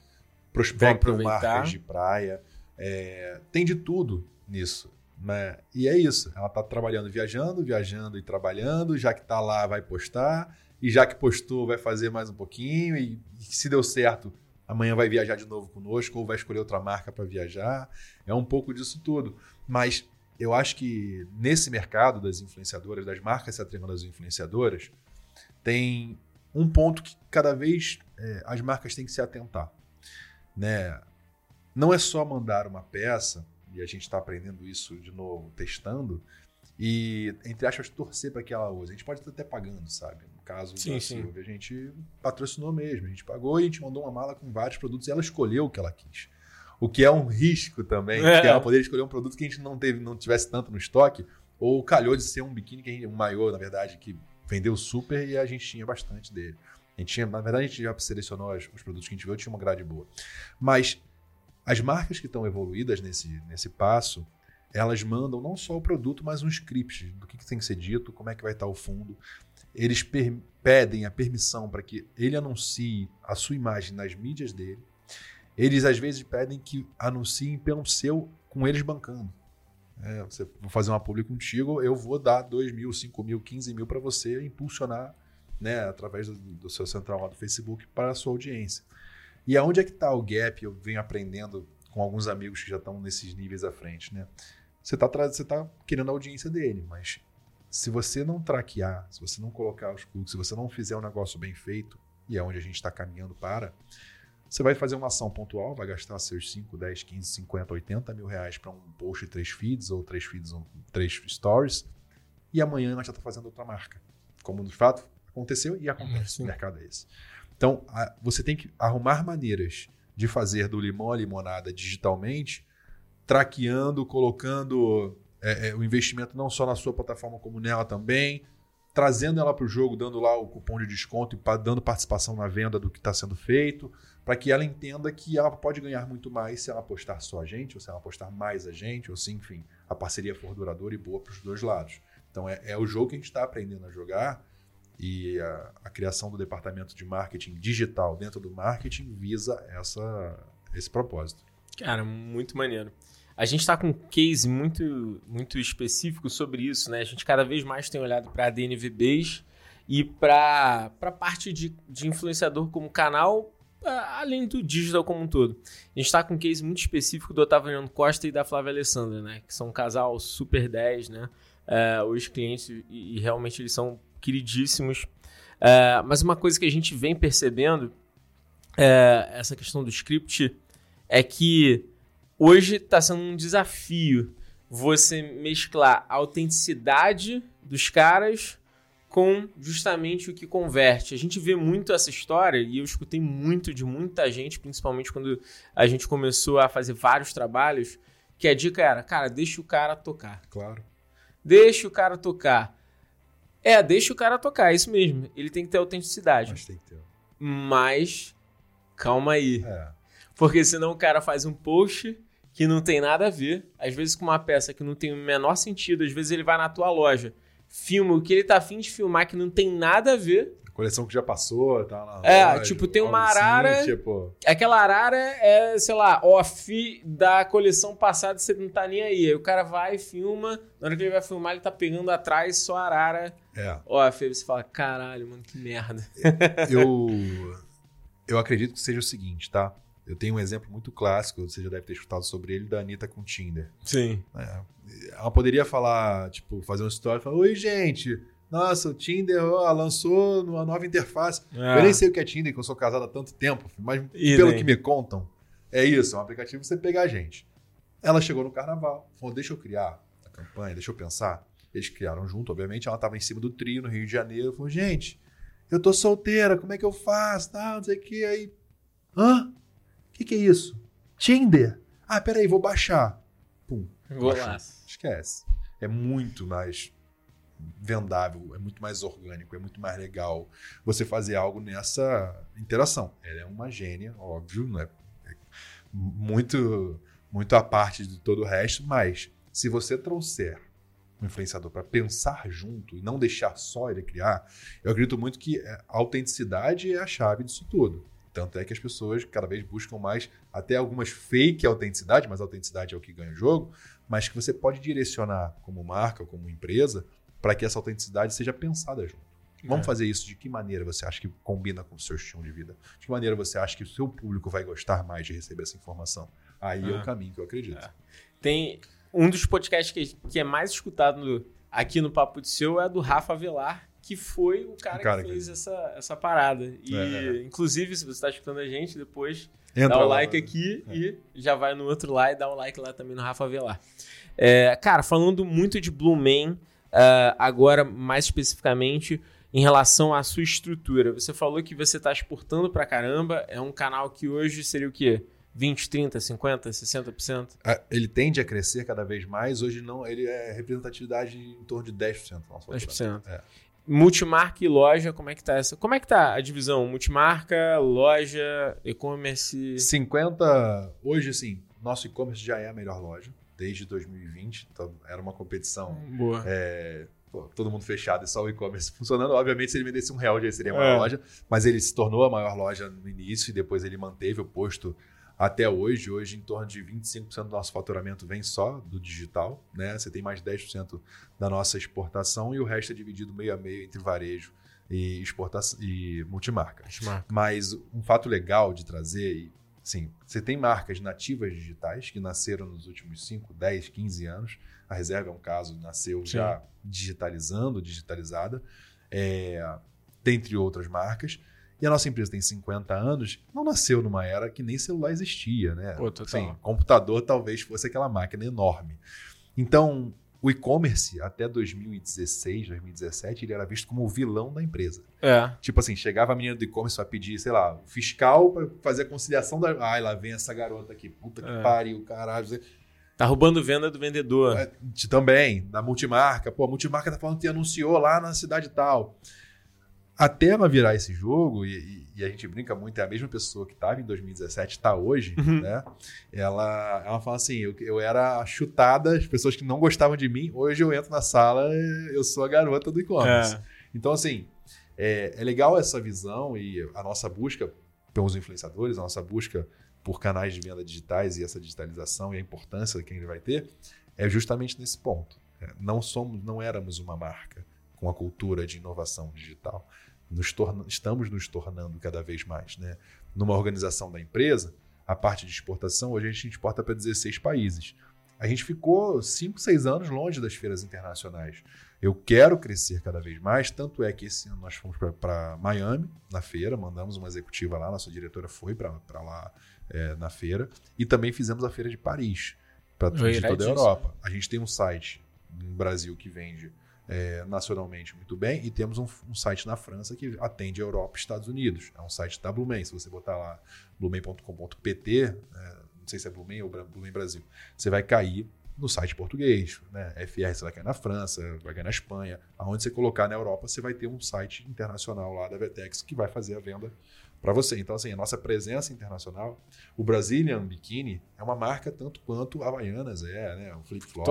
prospectam marcas de praia. É, tem de tudo nisso. Né? E é isso. Ela está trabalhando, viajando, viajando e trabalhando. Já que está lá, vai postar. E já que postou, vai fazer mais um pouquinho. E, e se deu certo, amanhã vai viajar de novo conosco ou vai escolher outra marca para viajar. É um pouco disso tudo. Mas eu acho que nesse mercado das influenciadoras, das marcas se atrelando às influenciadoras, tem um ponto que cada vez é, as marcas têm que se atentar. Né? Não é só mandar uma peça, e a gente está aprendendo isso de novo, testando, e, entre aspas, torcer para que ela use. A gente pode estar até pagando, sabe? Caso Sim, da. Silvia, a gente patrocinou mesmo. A gente pagou e a gente mandou uma mala com vários produtos e ela escolheu o que ela quis. O que é um risco também, É. que ela poderia escolher um produto que a gente não teve, não tivesse tanto no estoque, ou calhou de ser um biquíni, que a gente, um maiô, na verdade, que vendeu super e a gente tinha bastante dele. A gente tinha, na verdade, a gente já selecionou as- os produtos que a gente viu, tinha uma grade boa. Mas as marcas que estão evoluídas nesse, nesse passo, elas mandam não só o produto, mas um script do que, que tem que ser dito, como é que vai estar o fundo. Eles pedem a permissão para que ele anuncie a sua imagem nas mídias dele. Eles às vezes pedem que anunciem pelo seu, com eles bancando. É, você vou fazer uma publi contigo, eu vou dar 2 mil, 5 mil, 15 mil para você impulsionar né, através do, do seu central lá do Facebook para a sua audiência. E aonde é que está o gap? Eu venho aprendendo com alguns amigos que já estão nesses níveis à frente, né? Você está você tá querendo a audiência dele, mas se você não traquear, se você não colocar os cookies, se você não fizer um negócio bem feito, e é onde a gente está caminhando para, você vai fazer uma ação pontual, vai gastar seus 5, 10, 15, 50, 80 mil reais para um post e três feeds, ou três feeds, ou três stories, e amanhã nós já estamos fazendo outra marca. Como de fato aconteceu e acontece. Sim. O mercado é esse. Então, a- você tem que arrumar maneiras de fazer do limão à limonada digitalmente, traqueando, colocando é, é, o investimento não só na sua plataforma, como nela também, trazendo ela para o jogo, dando lá o cupom de desconto e dando participação na venda do que está sendo feito, para que ela entenda que ela pode ganhar muito mais se ela apostar só a gente, ou se ela apostar mais a gente, ou se, enfim, a parceria for duradoura e boa para os dois lados. Então, é, é o jogo que a gente está aprendendo a jogar e a, a criação do departamento de marketing digital dentro do marketing visa essa, esse propósito. Cara, muito maneiro. A gente está com um case muito, muito específico sobre isso, né? A gente cada vez mais tem olhado para DNVBs e para a parte de, de influenciador como canal, além do digital como um todo. A gente está com um case muito específico do Otaviano Costa e da Flávia Alessandra, né? Que são um casal super 10, né? É, os clientes, e, e realmente eles são queridíssimos. É, mas uma coisa que a gente vem percebendo, é, essa questão do script, é que hoje está sendo um desafio você mesclar a autenticidade dos caras com justamente o que converte. A gente vê muito essa história e eu escutei muito de muita gente, principalmente quando a gente começou a fazer vários trabalhos, que a dica era, cara, deixa o cara tocar. Claro. Deixa o cara tocar. É, deixa o cara tocar, é isso mesmo. Ele tem que ter autenticidade. Mas tem que ter. Mas calma aí. É. Porque senão o cara faz um post que não tem nada a ver, às vezes com uma peça que não tem o menor sentido, às vezes ele vai na tua loja, filma o que ele tá afim de filmar que não tem nada a ver. Coleção que já passou, tá na É, loja, tipo, tem uma algo assim, arara- tipo, Aquela arara é, sei lá, off da coleção passada, você não tá nem aí. Aí o cara vai, filma, na hora que ele vai filmar, ele tá pegando atrás só a arara é. off. Aí você fala, caralho, mano, que merda. eu, eu acredito que seja o seguinte, tá? Eu tenho um exemplo muito clássico, você já deve ter escutado sobre ele, da Anitta com Tinder. Sim. É, ela poderia falar, tipo, fazer uma história, falar, oi, gente, nossa, o Tinder ó, lançou uma nova interface. Eu nem sei o que é Tinder, que eu sou casado há tanto tempo, mas E pelo nem. que me contam, é isso, é um aplicativo pra você pegar a gente. Ela chegou no carnaval, falou, deixa eu criar a campanha, deixa eu pensar. Eles criaram junto, obviamente, ela estava em cima do trio no Rio de Janeiro, falou, gente, eu tô solteira, como é que eu faço? Tá, não sei o que, aí... Hã? O que, que é isso? Tinder? Ah, peraí, vou baixar. Pum, Golaço. Esquece. É muito mais vendável, é muito mais orgânico, é muito mais legal você fazer algo nessa interação. Ela é uma gênia, óbvio, não é, é muito muito à parte de todo o resto, mas se você trouxer um influenciador para pensar junto e não deixar só ele criar, eu acredito muito que a autenticidade é a chave disso tudo. Tanto é que as pessoas cada vez buscam mais, até algumas fake autenticidade, mas a autenticidade é o que ganha o jogo, mas que você pode direcionar como marca ou como empresa para que essa autenticidade seja pensada junto. Vamos É. fazer isso de que maneira você acha que combina com o seu estilo de vida? De que maneira você acha que o seu público vai gostar mais de receber essa informação? Aí é, É. o caminho que eu acredito. É. Tem um dos podcasts que, que é mais escutado no- aqui no Papo de Seu é do Rafa Velar, que foi o cara, O cara que que- fez essa, essa parada. E, É. inclusive, se você está escutando a gente, depois Entra dá o lá. like aqui e já vai no outro lá e dá o like lá também no Rafa Velar. É, cara, falando muito de Blue Man, ah, agora mais especificamente em relação à sua estrutura. Você falou que você está exportando pra caramba, é um canal que hoje seria o quê? 20, 30, 50, 60%? Ah, Ele tende a crescer cada vez mais. Hoje não, ele é representatividade em torno de 10% do nosso 10%. faturamento. É. Multimarca e loja, como é que tá essa? Como é que tá a divisão? Multimarca, loja, e-commerce. 50, hoje sim, nosso e-commerce já é a melhor loja desde 2020. Então era uma competição. Boa. é, pô, todo mundo fechado e só o e-commerce funcionando. Obviamente, se ele vendesse um real, já seria a maior É. loja. Mas ele se tornou a maior loja no início e depois ele manteve o posto até hoje. Hoje, em torno de 25% do nosso faturamento vem só do digital. Né? Você tem mais de 10% da nossa exportação e o resto é dividido meio a meio entre varejo e, exportação, e multimarca. Multimarca. Mas um fato legal de trazer, sim, você tem marcas nativas digitais que nasceram nos últimos 5, 10, 15 anos. A Reserva é um caso, nasceu Sim. já digitalizando, digitalizada, é, dentre outras marcas. E a nossa empresa tem 50 anos, não nasceu numa era que nem celular existia, né? Pô. Sim, computador talvez fosse aquela máquina enorme. Então, o e-commerce, até 2016, 2017, ele era visto como o vilão da empresa. É. Tipo assim, chegava a menina do e-commerce pra pedir, sei lá, o fiscal pra fazer a conciliação da. Ai, lá vem essa garota aqui. Puta que É. pariu, caralho. Tá roubando venda do vendedor. É, também, da multimarca. Pô, a multimarca tá falando que anunciou lá na cidade tal. Até ela virar esse jogo, e, e- a gente brinca muito, é a mesma pessoa que estava em 2017, está hoje, Uhum. né? Ela, ela fala assim: eu, eu era chutada, as pessoas que não gostavam de mim, hoje eu entro na sala, eu sou a garota do e-commerce. É. Então, assim, é, é legal essa visão e a nossa busca pelos influenciadores, a nossa busca por canais de venda digitais e essa digitalização e a importância que ele vai ter é justamente nesse ponto. É, Não somos, não éramos uma marca com a cultura de inovação digital. Nos torna- estamos nos tornando cada vez mais, né? Numa organização da empresa, a parte de exportação, hoje a gente exporta para 16 países. A gente ficou 5, 6 anos longe das feiras internacionais. Eu quero crescer cada vez mais, tanto é que esse ano nós fomos para Miami, na feira, mandamos uma executiva lá, nossa diretora foi para lá é, na feira, e também fizemos a feira de Paris, para toda a. Europa. A gente tem um site no Brasil que vende é, nacionalmente muito bem, e temos um, um site na França que atende a Europa e Estados Unidos. É um site da Blumen. Se você botar lá blumen.com.pt, é, não sei se é Blumen ou Blumen Brasil, você vai cair no site português, né? FR você vai cair na França, vai cair na Espanha. Aonde você colocar na Europa, você vai ter um site internacional lá da Vetex que vai fazer a venda para você. Então, assim, a nossa presença internacional, o Brazilian Bikini é uma marca tanto quanto a Havaianas é, né? O Flip Flop,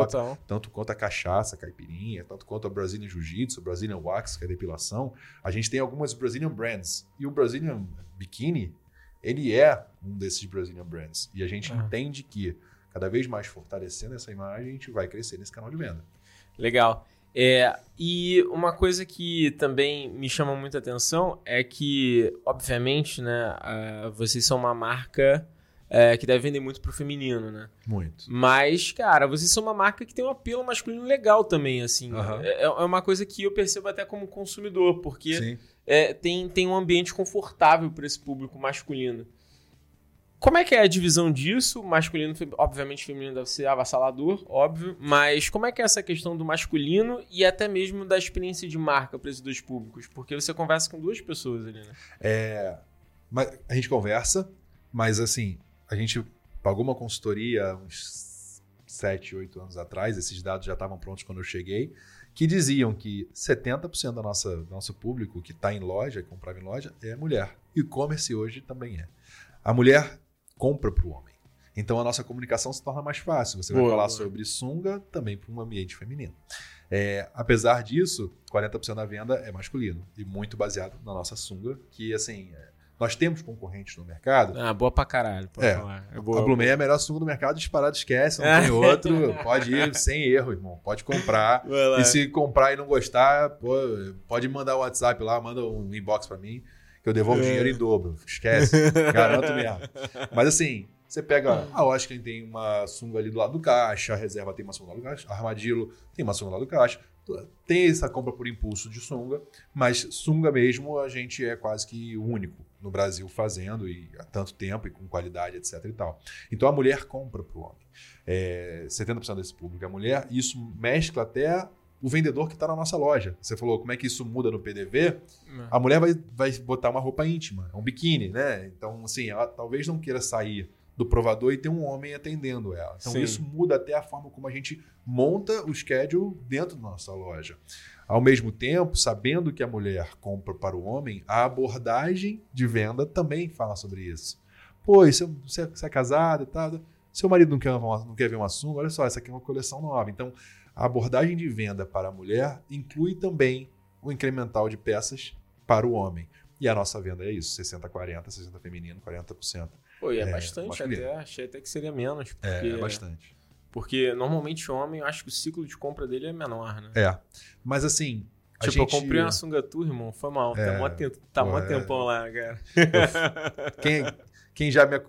tanto quanto a cachaça, a caipirinha, tanto quanto a Brazilian Jiu-Jitsu, Brazilian Wax, que é a depilação. A gente tem algumas Brazilian brands. E o Brazilian Bikini, ele é um desses Brazilian brands. E a gente Ah. entende que, cada vez mais fortalecendo essa imagem, a gente vai crescer nesse canal de venda. Legal. É, e uma coisa que também me chama muita atenção é que, obviamente, né, vocês são uma marca é, que deve vender muito pro feminino, né? Muito. Mas, cara, vocês são uma marca que tem um apelo masculino legal também, assim. Aham. É, é uma coisa que eu percebo até como consumidor, porque é, tem, tem um ambiente confortável para esse público masculino. Como é que é a divisão disso? Masculino, obviamente, feminino deve ser avassalador, óbvio. Mas como é que é essa questão do masculino e até mesmo da experiência de marca para esses dois públicos? Porque você conversa com duas pessoas ali, né? É, mas a gente conversa, mas assim, a gente pagou uma consultoria uns 7, 8 anos atrás, esses dados já estavam prontos quando eu cheguei, que diziam que 70% da nossa, do nosso público que está em loja, que comprava em loja, é mulher. E e-commerce hoje também é. A mulher compra para o homem. Então a nossa comunicação se torna mais fácil. Você vai Boa, falar boa. sobre sunga também para um ambiente feminino. É, apesar disso, 40% da venda é masculino e muito baseado na nossa sunga, que assim, é, nós temos concorrentes no mercado. Ah, boa pra caralho. Pode É. falar. É A boa. Blumen é a melhor sunga do mercado, disparado, esquece, não tem outro. Pode ir sem erro, irmão. Pode comprar. E se comprar e não gostar, pode mandar o WhatsApp lá, manda um inbox pra mim, que eu devolvo o É. dinheiro em dobro. Esquece. Garanto mesmo. Mas assim, você pega. A Oscar tem uma sunga ali do lado do caixa, a reserva tem uma sunga lá do caixa, a Armadillo tem uma sunga lá do caixa. Tem essa compra por impulso de sunga, mas sunga mesmo a gente é quase que o único no Brasil fazendo e há tanto tempo e com qualidade, etc e tal. Então a mulher compra para o homem. É, 70% desse público é mulher, e isso mescla até o vendedor que está na nossa loja. Você falou como é que isso muda no PDV? A mulher vai, vai botar uma roupa íntima, um biquíni, né? Então, assim, ela talvez não queira sair do provador e ter um homem atendendo ela. Então, Sim. isso muda até a forma como a gente monta o schedule dentro da nossa loja. Ao mesmo tempo, sabendo que a mulher compra para o homem, a abordagem de venda também fala sobre isso. Pô, você é, você é casado e tal, seu marido não quer, não quer ver uma sunga, olha só, essa aqui é uma coleção nova. Então, a abordagem de venda para a mulher inclui também o incremental de peças para o homem. E a nossa venda é isso, 60-40, 60 feminino, 40%. Pô, e é, É, bastante masculino. até. Achei até que seria menos. Porque, É, é bastante. Porque normalmente o homem, eu acho que o ciclo de compra dele é menor, né? É. Mas assim, a tipo, gente... eu comprei uma sunga tua, irmão, foi mal. É, tá mó, tempo, tá mó é. tempão lá, cara. Quem, quem já, me,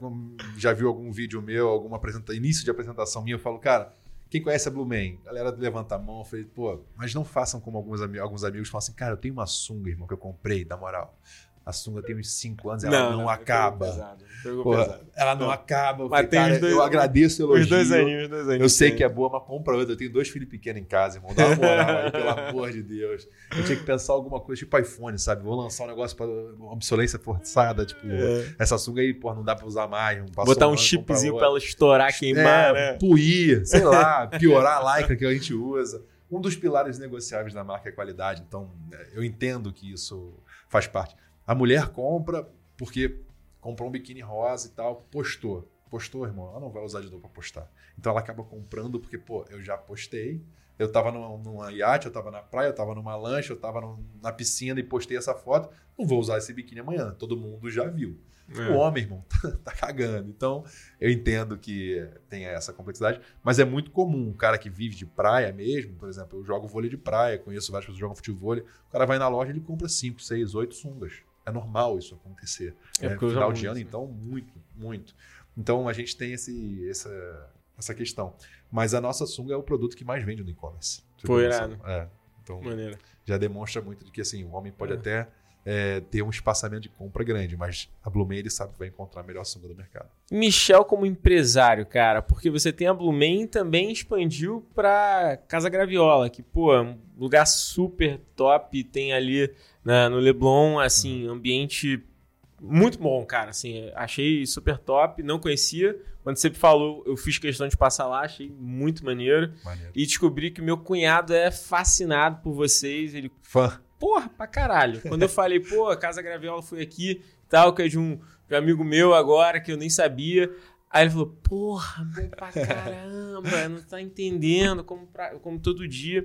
já viu algum vídeo meu, alguma apresenta, início de apresentação minha, eu falo, cara, quem conhece a Blue Man? A galera levanta a mão, eu pô, mas não façam como alguns, alguns amigos falam assim, cara, eu tenho uma sunga, irmão, que eu comprei, da moral. A sunga tem uns 5 anos, ela não, não acaba. Pesado, pesado. ela não, acaba. Mas tem cara, dois- eu agradeço o elogio. Os dois aninhos, os dois aninhos. Eu sei que é boa, mas compra outra. Eu tenho dois filhos pequenos em casa, irmão. Dá uma moral aí, pelo amor de Deus. Eu tinha que pensar alguma coisa, tipo iPhone, sabe? Vou lançar um negócio pra obsolência forçada, tipo, É. essa sunga aí, pô, não dá pra usar mais. não Botar um compra chipzinho pra ela estourar, queimar, é, né? puir, sei lá, piorar a lycra que a gente usa. Um dos pilares negociáveis da marca é a qualidade, então é, eu entendo que isso faz parte. A mulher compra porque comprou um biquíni rosa e tal, postou. Postou, irmão, ela não vai usar de novo pra postar. Então ela acaba comprando porque, pô, eu já postei, eu tava numa, numa iate, eu tava na praia, eu tava numa lancha, eu tava num- na piscina e postei essa foto, não vou usar esse biquíni amanhã, todo mundo já viu. É. O homem, irmão, tá cagando. Então, eu entendo que tem essa complexidade, mas é muito comum. Um cara que vive de praia mesmo, por exemplo, eu jogo vôlei de praia, conheço várias pessoas que jogam futebol. O cara vai na loja e ele compra 5, 6, 8 sungas. É normal isso acontecer. É É, final de ano, então, muito, muito. Então, a gente tem esse, essa, essa questão. Mas a nossa sunga é o produto que mais vende no e-commerce. Tem irado. É. Então, Maneiro. já demonstra muito de que assim, o homem pode É. até é, ter um espaçamento de compra grande, mas a Blumen ele sabe que vai encontrar a melhor sunga do mercado. Michel como empresário, cara, porque você tem a Blumen também expandiu pra Casa Graviola, que, pô, é um lugar super top, tem ali na- no Leblon, assim, ambiente muito bom, cara, assim, achei super top, não conhecia, quando você falou, eu fiz questão de passar lá, achei muito maneiro, Maneiro. e descobri que meu cunhado é fascinado por vocês, ele Fã. Porra, pra caralho. Quando eu falei, pô, a Casa Graviola foi aqui, tal, que é de um, de um amigo meu agora, que eu nem sabia. Aí ele falou, porra, bom pra caramba, não tá entendendo, como, pra- como todo dia.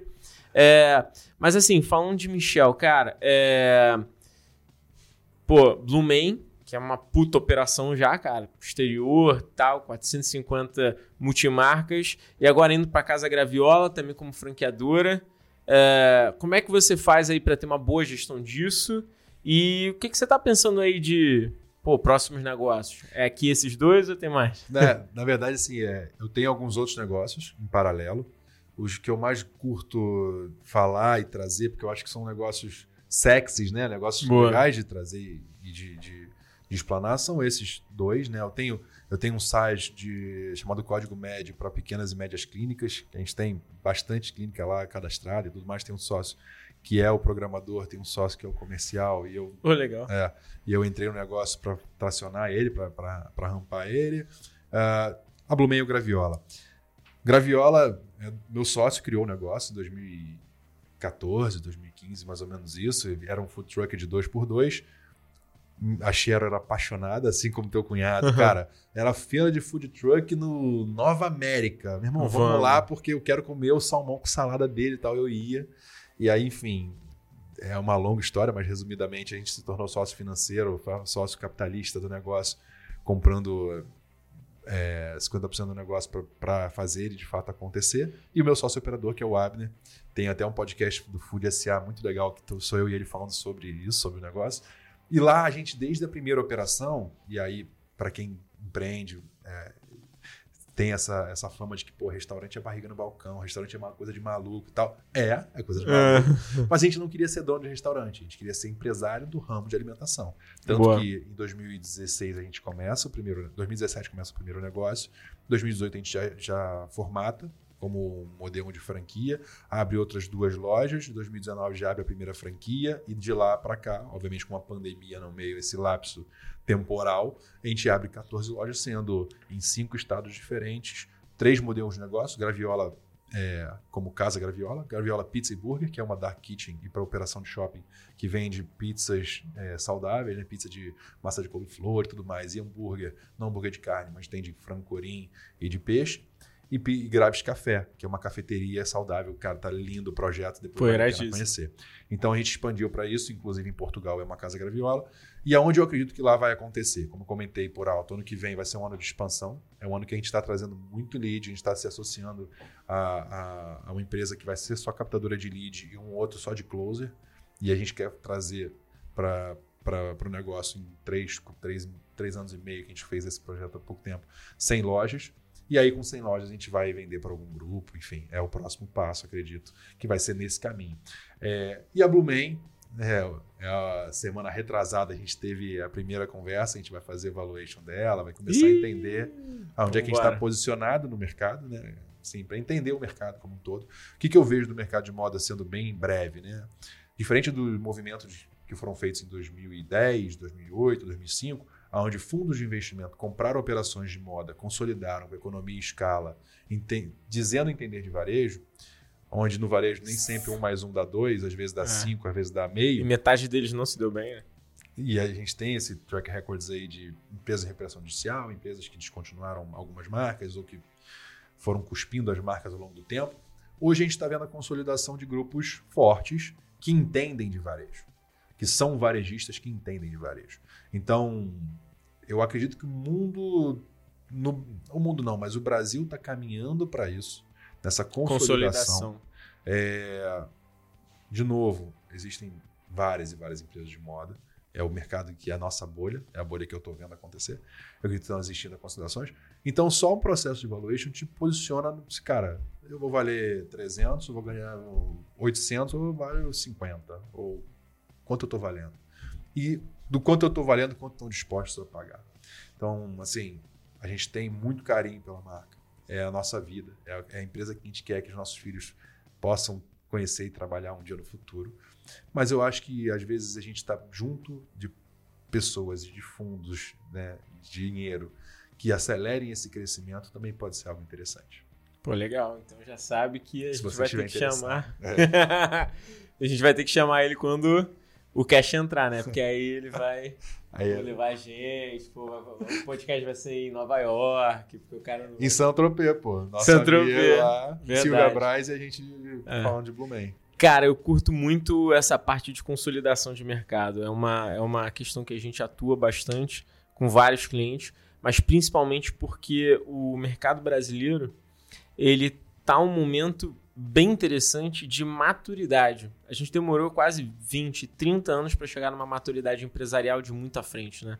É, mas assim, falando de Michel, cara, é... Pô, Blue Man, que é uma puta operação já, cara, exterior, tal, 450 multimarcas, e agora indo pra Casa Graviola, também como franqueadora. É, como é que você faz aí para ter uma boa gestão disso? E o que, que você tá pensando aí de pô, próximos negócios? É aqui esses dois ou tem mais? Né, na verdade, assim, é, eu tenho alguns outros negócios em paralelo. Os que eu mais curto falar e trazer, porque eu acho que são negócios sexys, né? Negócios Boa. legais de trazer e de, de, de explanar, são esses dois, né? Eu tenho, eu tenho um site de, chamado Código Médio para pequenas e médias clínicas, que a gente tem bastante clínica lá cadastrada e tudo mais. Tem um sócio que é o programador, tem um sócio que é o comercial, e eu Pô, legal. é, e eu entrei no negócio para tracionar ele, para rampar ele. Ah, a e o Graviola. Graviola, é, meu sócio criou o negócio em 2014, 2015, mais ou menos isso. Era um food truck de 2x2. A Chero era apaixonada, assim como teu cunhado. Cara, era feira de food truck no Nova América. Meu irmão, vamos, Vamos. lá porque eu quero comer o salmão com salada dele e tal. Eu ia. E aí, enfim, é uma longa história, mas resumidamente a gente se tornou sócio financeiro, sócio capitalista do negócio, comprando é, 50% do negócio para fazer ele de fato acontecer. E o meu sócio operador, que é o Abner, tem até um podcast do Food SA muito legal, que sou eu e ele falando sobre isso, sobre o negócio. E lá a gente, desde a primeira operação, e aí, para quem empreende, é, tem essa, essa fama de que, pô, restaurante é barriga no balcão, restaurante é uma coisa de maluco e tal. É, é coisa de maluco. Mas a gente não queria ser dono de restaurante, a gente queria ser empresário do ramo de alimentação. Tanto Boa. que em 2016 a gente começa o primeiro, 2017 começa o primeiro negócio, 2018 a gente já, já formata como modelo de franquia, abre outras duas lojas, em 2019 já abre a primeira franquia e de lá para cá, obviamente com uma pandemia no meio, esse lapso temporal, a gente abre 14 lojas, sendo em cinco estados diferentes, três modelos de negócio, Graviola é, como Casa Graviola, Graviola Pizza e Burger, que é uma dark kitchen e para operação de shopping que vende pizzas é, saudáveis, né? pizza de massa de couve-flor e tudo mais, e hambúrguer, não hambúrguer de carne, mas tem de frango corim e de peixe. E, e Graves Café, que é uma cafeteria saudável. Cara, tá lindo o projeto, depois iradíssimo. conhecer. Então a gente expandiu para isso, inclusive em Portugal é uma casa graviola. E aonde eu acredito que lá vai acontecer, como eu comentei por alto, ano que vem vai ser um ano de expansão. É um ano que a gente está trazendo muito lead, a gente está se associando a, a, a uma empresa que vai ser só captadora de lead e um outro só de closer. E a gente quer trazer para o negócio em três, três, três anos e meio que a gente fez esse projeto há pouco tempo, 100 lojas. E aí, com 100 lojas, a gente vai vender para algum grupo, enfim, é o próximo passo, acredito, que vai ser nesse caminho. É, e a Blumen, É, é a semana retrasada a gente teve a primeira conversa, a gente vai fazer evaluation dela, vai começar a entender aonde é que a gente está posicionado no mercado, né? Assim, para entender o mercado como um todo. O que, que eu vejo do mercado de moda sendo bem breve, né? Diferente dos movimentos que foram feitos em 2010, 2008, 2005, onde fundos de investimento compraram operações de moda, consolidaram com economia e escala, enten- dizendo entender de varejo, onde no varejo nem sempre um mais um dá dois, às vezes dá É. cinco, às vezes dá E meio. metade deles não se deu bem, né? E a gente tem esse track records aí de empresas de recuperação judicial, empresas que descontinuaram algumas marcas ou que foram cuspindo as marcas ao longo do tempo. Hoje a gente está vendo a consolidação de grupos fortes que entendem de varejo, que são varejistas que entendem de varejo. Então, eu acredito que o mundo, no- o mundo não, mas o Brasil está caminhando para isso, nessa consolidação. Consolidação. É, de novo, existem várias e várias empresas de moda. É o mercado que é a nossa bolha, é a bolha que eu estou vendo acontecer. Eu acredito que estão existindo considerações. Então, só um processo de valuation te posiciona, cara, eu vou valer 300, eu vou ganhar 800, ou eu valho 50, ou quanto eu estou valendo. E do quanto eu estou valendo, quanto estão dispostos a pagar. Então, assim, a gente tem muito carinho pela marca. É a nossa vida, é a, é a empresa que a gente quer que os nossos filhos possam conhecer e trabalhar um dia no futuro. Mas eu acho que às vezes a gente está junto de pessoas e de fundos, né, de dinheiro que acelerem esse crescimento também pode ser algo interessante. Pô, legal. Então já sabe que a Se gente vai ter que chamar. a gente vai ter que chamar ele quando o cash entrar, né? Porque aí ele vai Aí, pô, levar a gente, pô, o podcast vai ser em Nova York, porque o cara não. em Saint-Tropez, pô. Nossa Saint-Tropez, amiga lá, verdade. Silvia Braz e a gente É. falando de Blumen. Cara, eu curto muito essa parte de consolidação de mercado. É uma, é uma questão que a gente atua bastante com vários clientes, mas principalmente porque o mercado brasileiro ele tá um momento bem interessante de maturidade. A gente demorou quase 20, 30 anos para chegar numa maturidade empresarial de muita frente, né?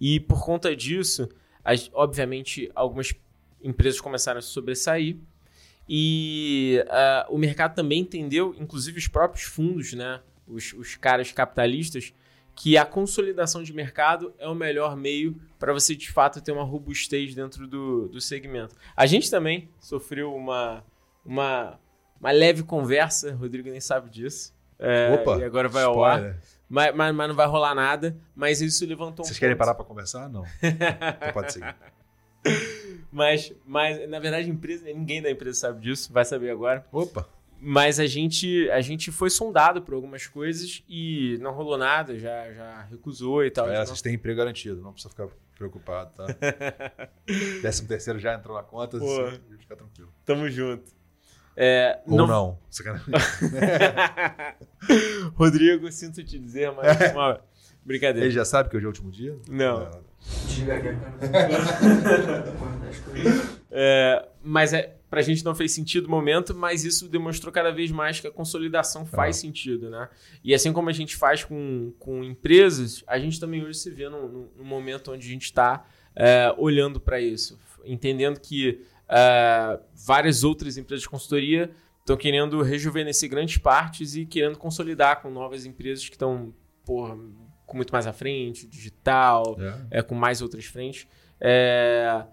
E por conta disso, as- obviamente, algumas empresas começaram a se sobressair e ah, o mercado também entendeu, inclusive os próprios fundos, né? Os, os caras capitalistas, que a consolidação de mercado é o melhor meio para você de fato ter uma robustez dentro do, do segmento. A gente também sofreu uma, uma, uma leve conversa, Rodrigo nem sabe disso. É, Opa, e agora vai ao ar. spoiler. Mas, mas, mas não vai rolar nada. Mas isso levantou um Vocês querem ponto. parar para conversar? Não. então pode seguir. Mas, mas, na verdade, empresa, ninguém da empresa sabe disso, vai saber agora. Opa, Mas a gente, a gente foi sondado por algumas coisas e não rolou nada, já, já recusou e tal. é, Não- vocês têm emprego garantido, não precisa ficar preocupado, tá? Décimo terceiro já entrou na conta, Pô. fica tranquilo. Tamo junto. É, Ou não. Sacanagem. Rodrigo, sinto te dizer, mas uma brincadeira. Ele já sabe que hoje é o último dia? Não. Coisas. É, mas é, pra gente não fez sentido no momento, mas isso demonstrou cada vez mais que a consolidação faz Ah. sentido, né? E assim como a gente faz com, com empresas, a gente também hoje se vê num, num- momento onde a gente está olhando para isso, entendendo que é, várias outras empresas de consultoria estão querendo rejuvenescer grandes partes e querendo consolidar com novas empresas que estão, com muito mais à frente, digital, É. é, com mais outras frentes. É,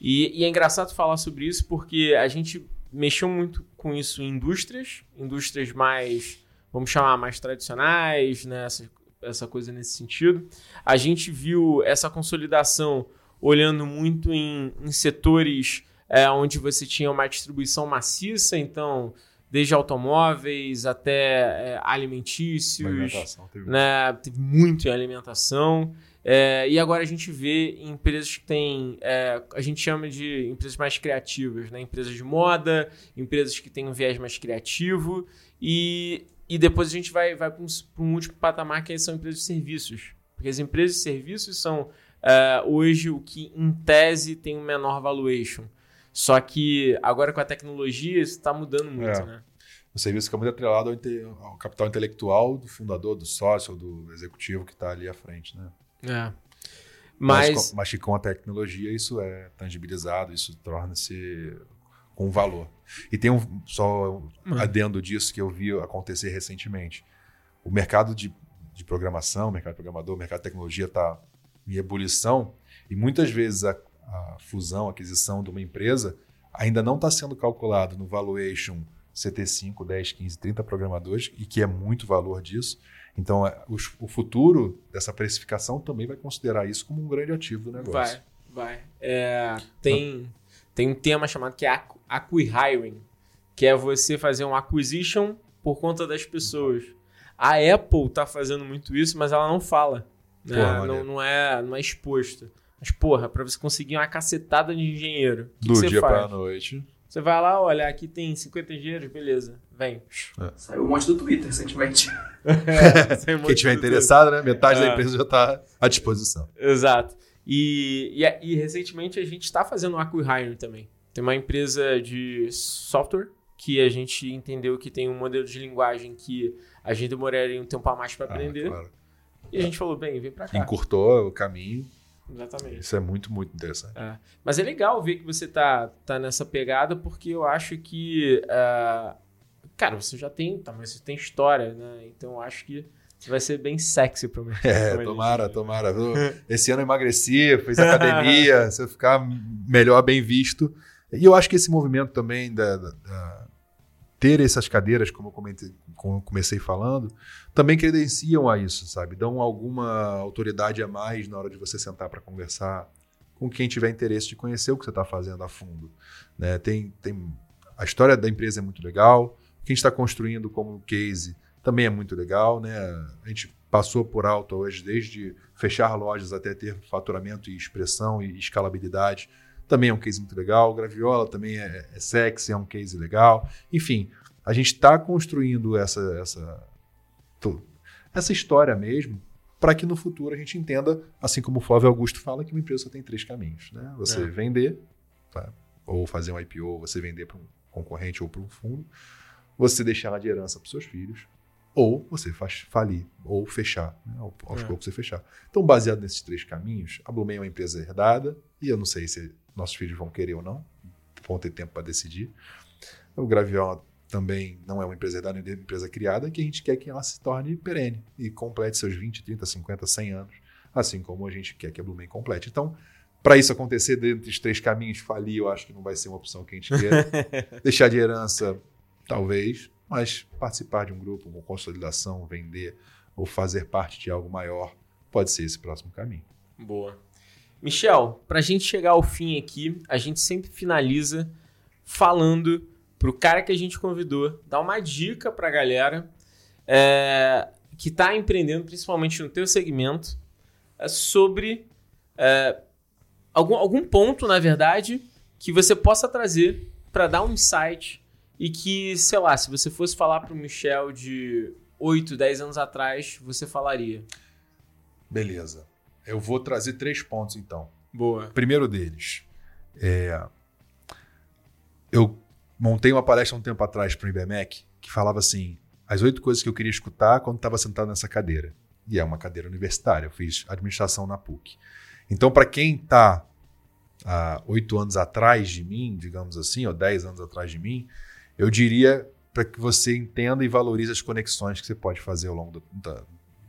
e, e é engraçado falar sobre isso porque a gente mexeu muito com isso em indústrias, indústrias mais, vamos chamar, mais tradicionais, né? essa, essa coisa nesse sentido. A gente viu essa consolidação olhando muito em, em setores é, onde você tinha uma distribuição maciça, então, desde automóveis até é, alimentícios, Alimentação, teve- né? Teve muito em alimentação. É, e agora a gente vê em empresas que têm. é, a gente chama de empresas mais criativas, né? Empresas de moda, empresas que têm um viés mais criativo. E, e depois a gente vai, vai para um, pra um último patamar que são empresas de serviços. Porque as empresas de serviços são é, hoje o que, em tese, tem um menor valuation. Só que agora com a tecnologia isso está mudando muito, É. né? O serviço fica muito atrelado ao, inte- ao capital intelectual do fundador, do sócio do executivo que está ali à frente, né? É. Mas, Mas, com, mas que com a tecnologia isso é tangibilizado, isso torna-se com valor. E tem um só um Hum. adendo disso que eu vi acontecer recentemente. o mercado de, de programação, o mercado de programador, mercado de tecnologia está em ebulição e muitas vezes a, a fusão, a aquisição de uma empresa ainda não está sendo calculado no valuation CT5, 10, 15, 30 programadores, e que é muito valor disso. Então, é, o, o futuro dessa precificação também vai considerar isso como um grande ativo do negócio. Vai, vai. É, tem, tem um tema chamado que é acquihiring, que é você fazer um acquisition por conta das pessoas. A Apple está fazendo muito isso, mas ela não fala. Né? Porra, não, não, é, não é exposto. Mas, porra, para você conseguir uma cacetada de engenheiro, que Do que você dia para a noite. Você vai lá, olha, aqui tem 50 engenheiros, beleza, vem. Saiu um monte do Twitter recentemente. Sem Quem tiver interessado, né? Metade da É. empresa já está à disposição. Exato. E, e, e recentemente a gente está fazendo um acquihiring também. Tem uma empresa de software que a gente entendeu que tem um modelo de linguagem que a gente demoraria um tempo a mais para Ah, aprender. claro. E a gente falou, bem, vem para cá. Encurtou o caminho. Exatamente. Isso é muito, muito interessante. É. Mas é legal ver que você tá, tá nessa pegada, porque eu acho que. ah, cara, você já tem. Tá, mas você tem história, né? Então eu acho que vai ser bem sexy pro mercado. É, tomara, tomara. Eu- Esse ano eu emagreci, fiz academia, se eu ficar melhor, bem visto. E eu acho que esse movimento também da, da- da- ter essas cadeiras, como eu comentei- como eu comecei falando, também credenciam a isso, sabe? Dão alguma autoridade a mais na hora de você sentar para conversar com quem tiver interesse de conhecer o que você está fazendo a fundo. Né? Tem, tem a história da empresa é muito legal, o que a gente está construindo como case também é muito legal, né? A gente passou por alto hoje, desde fechar lojas até ter faturamento e expressão e escalabilidade. Também é um case muito legal. Graviola também é, é sexy, é um case legal. Enfim, a gente está construindo essa, essa, essa história mesmo para que no futuro a gente entenda, assim como o Flávio Augusto fala, que uma empresa só tem três caminhos. Né? Você É. vender, tá? ou fazer um IPO, você vender para um concorrente ou para um fundo, você deixar ela de herança para seus filhos, ou você faz falir, ou fechar, né? Ao- aos É. poucos você fechar. Então, baseado nesses três caminhos, a Blumei é uma empresa herdada, e eu não sei se nossos filhos vão querer ou não, vão ter tempo para decidir. O Graviola também não é uma empresa herdada, é uma empresa criada, que a gente quer que ela se torne perene e complete seus 20, 30, 50, 100 anos, assim como a gente quer que a Blumei complete. Então, para isso acontecer dentro dos três caminhos, falir, eu acho que não vai ser uma opção que a gente quer. Deixar de herança, talvez, mas participar de um grupo, uma consolidação, vender ou fazer parte de algo maior, pode ser esse próximo caminho. Boa. Michel, pra gente chegar ao fim aqui, a gente sempre finaliza falando pro cara que a gente convidou, dar uma dica pra galera é, que tá empreendendo, principalmente no teu segmento, é, sobre é, algum, algum ponto, na verdade, que você possa trazer para dar um insight e que, sei lá, se você fosse falar pro Michel de 8, 10 anos atrás, você falaria. Beleza. Eu vou trazer três pontos então. Boa. primeiro deles, é, eu montei uma palestra um tempo atrás para o IBMEC que falava assim: as oito coisas que eu queria escutar quando estava sentado nessa cadeira. E é uma cadeira universitária, eu fiz administração na PUC. Então, para quem está há oito anos atrás de mim, digamos assim, ou dez anos atrás de mim, eu diria para que você entenda e valorize as conexões que você pode fazer ao longo do, da,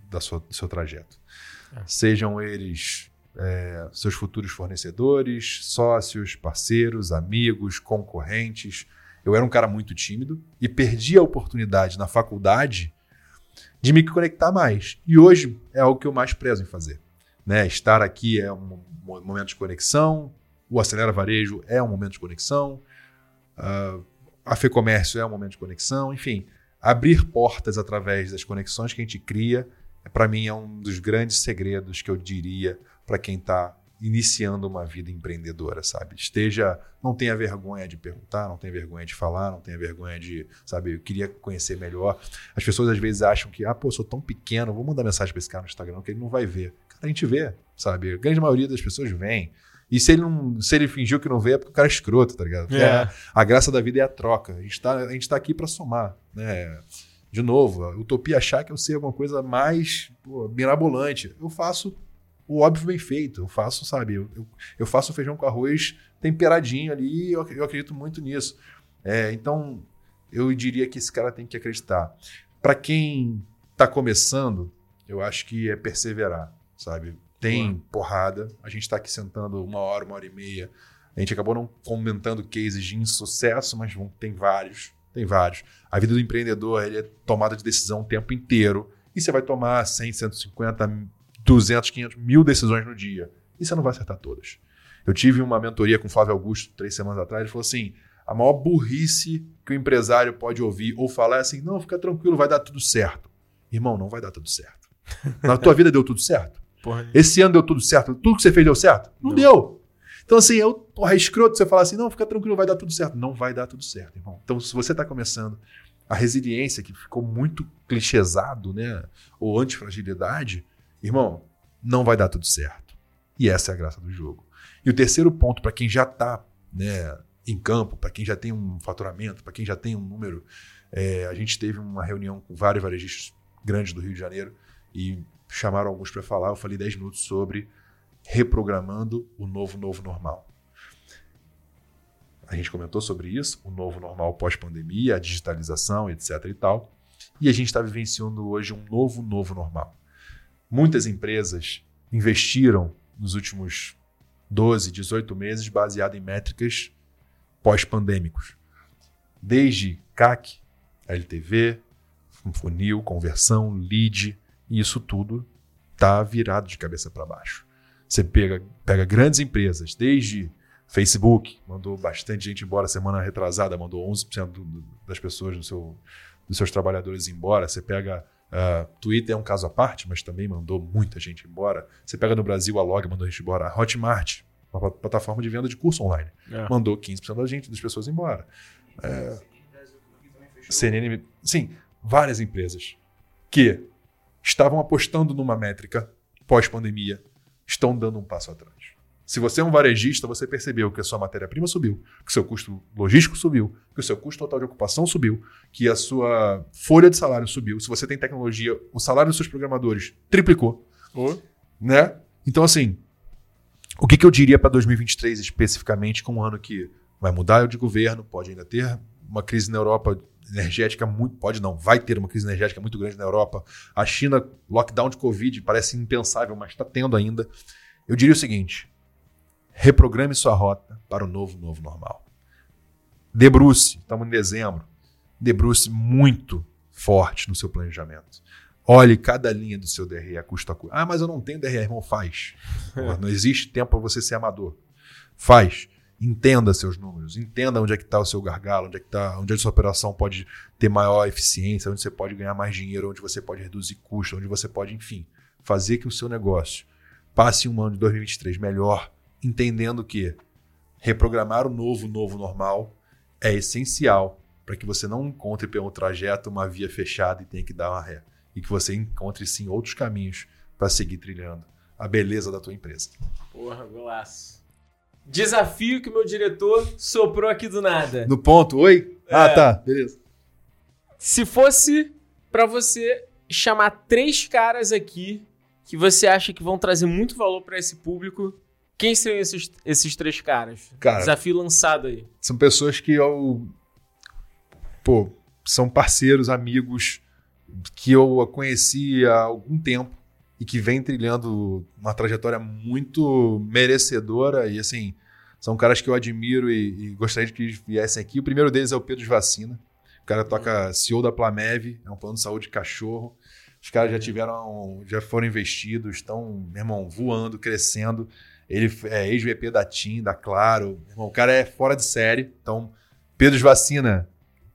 da sua, do seu trajeto. É. Sejam eles é, seus futuros fornecedores, sócios, parceiros, amigos, concorrentes. Eu era um cara muito tímido e perdi a oportunidade na faculdade de me conectar mais. E hoje é algo que eu mais prezo em fazer. Né? Estar aqui é um mo- momento de conexão, o Acelera Varejo é um momento de conexão, ah, a FEComércio é um momento de conexão, enfim, abrir portas através das conexões que a gente cria, para mim é um dos grandes segredos que eu diria para quem está iniciando uma vida empreendedora, sabe? Esteja, não tenha vergonha de perguntar, não tenha vergonha de falar, não tenha vergonha de, sabe, eu queria conhecer melhor. As pessoas às vezes acham que, ah, pô, eu sou tão pequeno, vou mandar mensagem para esse cara no Instagram que ele não vai ver. Cara, a gente vê, sabe? A grande maioria das pessoas vem. E se ele, não, se ele fingiu que não vê, é porque o cara é escroto, tá ligado? Porque É. a, graça da vida é a troca. A gente está tá aqui para somar, né? De novo, a utopia achar que eu sei alguma coisa mais pô, mirabolante. Eu faço o óbvio bem feito. Eu faço, sabe? Eu, eu, eu faço feijão com arroz temperadinho ali e eu, eu acredito muito nisso. É, então, eu diria que esse cara tem que acreditar. Para quem tá começando, eu acho que é perseverar, sabe? Tem porrada, a gente tá aqui sentando uma hora, uma hora e meia. A gente acabou não comentando cases de insucesso, mas tem vários, tem vários. A vida do empreendedor ele é tomada de decisão o tempo inteiro. E você vai tomar 100, 150, 200, 500, mil decisões no dia. E você não vai acertar todas. Eu tive uma mentoria com o Flávio Augusto três semanas atrás. Ele falou assim: a maior burrice que o empresário pode ouvir ou falar é assim: não, fica tranquilo, vai dar tudo certo. Irmão, não vai dar tudo certo. Na tua vida deu tudo certo? Porra. Esse ano deu tudo certo? Tudo que você fez deu certo? Não, Não. deu. Então, assim, eu, porra, é escroto você falar assim: não, fica tranquilo, vai dar tudo certo. Não vai dar tudo certo, irmão. Então, se você está começando, a resiliência, que ficou muito clichêsado, né? Ou antifragilidade, irmão, não vai dar tudo certo. E essa é a graça do jogo. E o terceiro ponto, para quem já está né, em campo, para quem já tem um faturamento, para quem já tem um número, é, a gente teve uma reunião com vários varejistas grandes do Rio de Janeiro e chamaram alguns para falar. Eu falei 10 minutos sobre reprogramando o novo novo normal. A gente comentou sobre isso, o novo normal pós-pandemia, a digitalização, etc. e tal. E a gente está vivenciando hoje um novo novo normal. Muitas empresas investiram nos últimos 12, 18 meses baseado em métricas pós-pandêmicos. Desde CAC, LTV, funil, conversão, lead, e isso tudo está virado de cabeça para baixo. Você pega, pega grandes empresas, desde Facebook, mandou bastante gente embora semana retrasada, mandou 11% do- do- das pessoas do seu, dos seus trabalhadores embora. Você pega Uh, Twitter é um caso à parte, mas também mandou muita gente embora. Você pega no Brasil a Log, mandou gente embora. A Hotmart, uma pla- plataforma de venda de curso online, É. mandou 15% da gente, das pessoas embora. CNN, sim, várias empresas que estavam apostando numa métrica pós-pandemia estão dando um passo atrás. Se você é um varejista, você percebeu que a sua matéria-prima subiu, que o seu custo logístico subiu, que o seu custo total de ocupação subiu, que a sua folha de salário subiu. Se você tem tecnologia, o salário dos seus programadores triplicou Ô, né? Então, assim, o que, que eu diria para 2023 especificamente, com um ano que vai mudar de governo, pode ainda ter uma crise na Europa energética muito, pode não, vai ter uma crise energética muito grande na Europa. A China, lockdown de Covid, parece impensável, mas está tendo ainda. Eu diria o seguinte: reprograme sua rota para o novo, novo normal. Debruce, estamos em dezembro, debruce muito forte no seu planejamento. Olhe cada linha do seu DRE a custo a custo. Ah, mas eu não tenho DRE, irmão, faz. Não existe tempo para você ser amador. Faz. Entenda seus números, entenda onde é que está o seu gargalo, onde é que tá, onde a sua operação pode ter maior eficiência, onde você pode ganhar mais dinheiro, onde você pode reduzir custos, onde você pode, enfim, fazer que o seu negócio passe um ano de 2023 melhor, entendendo que reprogramar o novo, novo normal é essencial para que você não encontre pelo trajeto uma via fechada e tenha que dar uma ré. E que você encontre sim outros caminhos para seguir trilhando a beleza da tua empresa. porra, golaço. Desafio que o meu diretor soprou aqui do nada. No ponto, oi? Ah, É. tá, beleza. Se fosse pra você chamar três caras aqui que você acha que vão trazer muito valor pra esse público, quem seriam esses, esses três caras? Cara. Desafio lançado aí. São pessoas que eu. Pô, são parceiros, amigos, que eu conheci há algum tempo e que vem trilhando uma trajetória muito merecedora. E assim, são caras que eu admiro e, e gostaria de que eles viessem aqui. O primeiro deles é o Pedro de Vacina. O cara toca CEO da Plamev, é um plano de saúde de cachorro. Os caras já tiveram, já foram investidos, estão, meu irmão, voando, crescendo. Ele é ex-VP da TIM, da Claro. Meu irmão, o cara é fora de série. Então, Pedro de Vacina,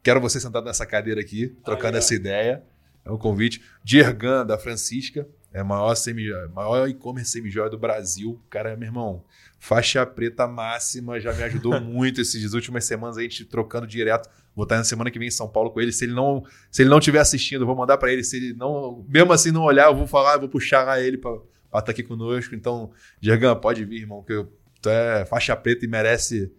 quero você sentado nessa cadeira aqui, trocando Aí, ó. essa ideia. É um convite. Dirgan, da Francisca, é a maior, semi, maior e-commerce semi-joia do Brasil. O cara, meu irmão, faixa preta máxima, já me ajudou muito essas últimas semanas a gente trocando direto. Vou estar na semana que vem em São Paulo com ele. Se ele não se ele não estiver assistindo, eu vou mandar para ele. Se ele não, mesmo assim não olhar, eu vou falar, eu vou puxar lá ele para estar aqui conosco. Então, Dirgan, pode vir, irmão, que tu é faixa preta e merece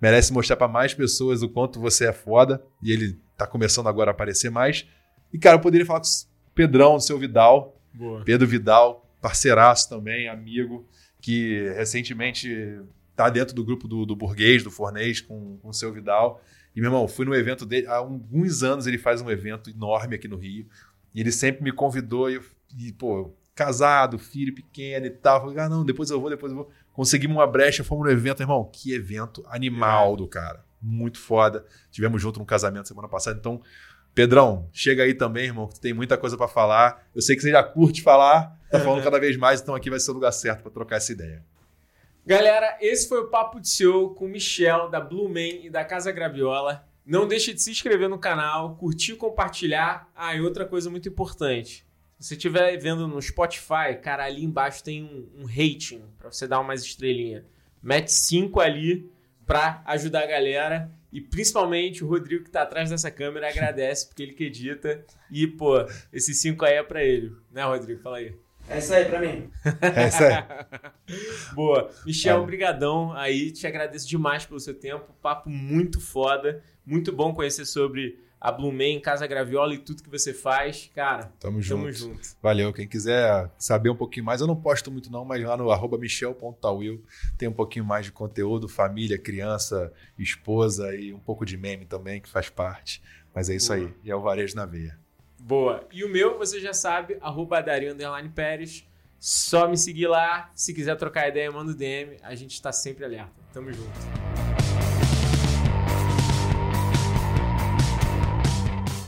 merece mostrar para mais pessoas o quanto você é foda. E ele tá começando agora a aparecer mais. E, cara, eu poderia falar com o Pedrão, do seu Vidal. Boa. Pedro Vidal, parceiraço também, amigo, que recentemente tá dentro do grupo do, do Burguês, do Fornês, com, com o seu Vidal. E, meu irmão, fui no evento dele. Há alguns anos ele faz um evento enorme aqui no Rio. E ele sempre me convidou e, e pô, casado, filho pequeno e tal. Falei, ah, não, depois eu vou, depois eu vou. Conseguimos uma brecha, fomos no evento, irmão. Que evento animal do cara. Muito foda. Tivemos junto no casamento semana passada. Então, Pedrão, chega aí também, irmão, que tu tem muita coisa para falar. Eu sei que você já curte falar, tá falando cada vez mais, então aqui vai ser o lugar certo para trocar essa ideia. Galera, esse foi o Papo de Show com Michel, da Blue Man e da Casa Graviola. Não deixe de se inscrever no canal, curtir, compartilhar. Ah, e outra coisa muito importante. Se você estiver vendo no Spotify, cara, ali embaixo tem um, um rating para você dar umas estrelinhas. Mete 5 ali para ajudar a galera. E principalmente o Rodrigo que tá atrás dessa câmera agradece porque ele que edita. E, pô, esses 5 aí é para ele. Né, Rodrigo? Fala aí. É isso aí pra mim. É isso aí. Boa. Michel, Vale. brigadão aí. Te agradeço demais pelo seu tempo. Papo muito foda. Muito bom conhecer sobre a Blue Man, Casa Graviola e tudo que você faz. Cara, Tamo junto. tamo junto. Valeu. Quem quiser saber um pouquinho mais, eu não posto muito não, mas lá no arroba michel.tawil tem um pouquinho mais de conteúdo, família, criança, esposa e um pouco de meme também, que faz parte. Mas é isso Boa. aí. E é o varejo na veia. Boa. E o meu, você já sabe, arroba Dario Underline Pérez. Só me seguir lá. Se quiser trocar ideia, manda o DM. A gente tá sempre alerta. Tamo junto.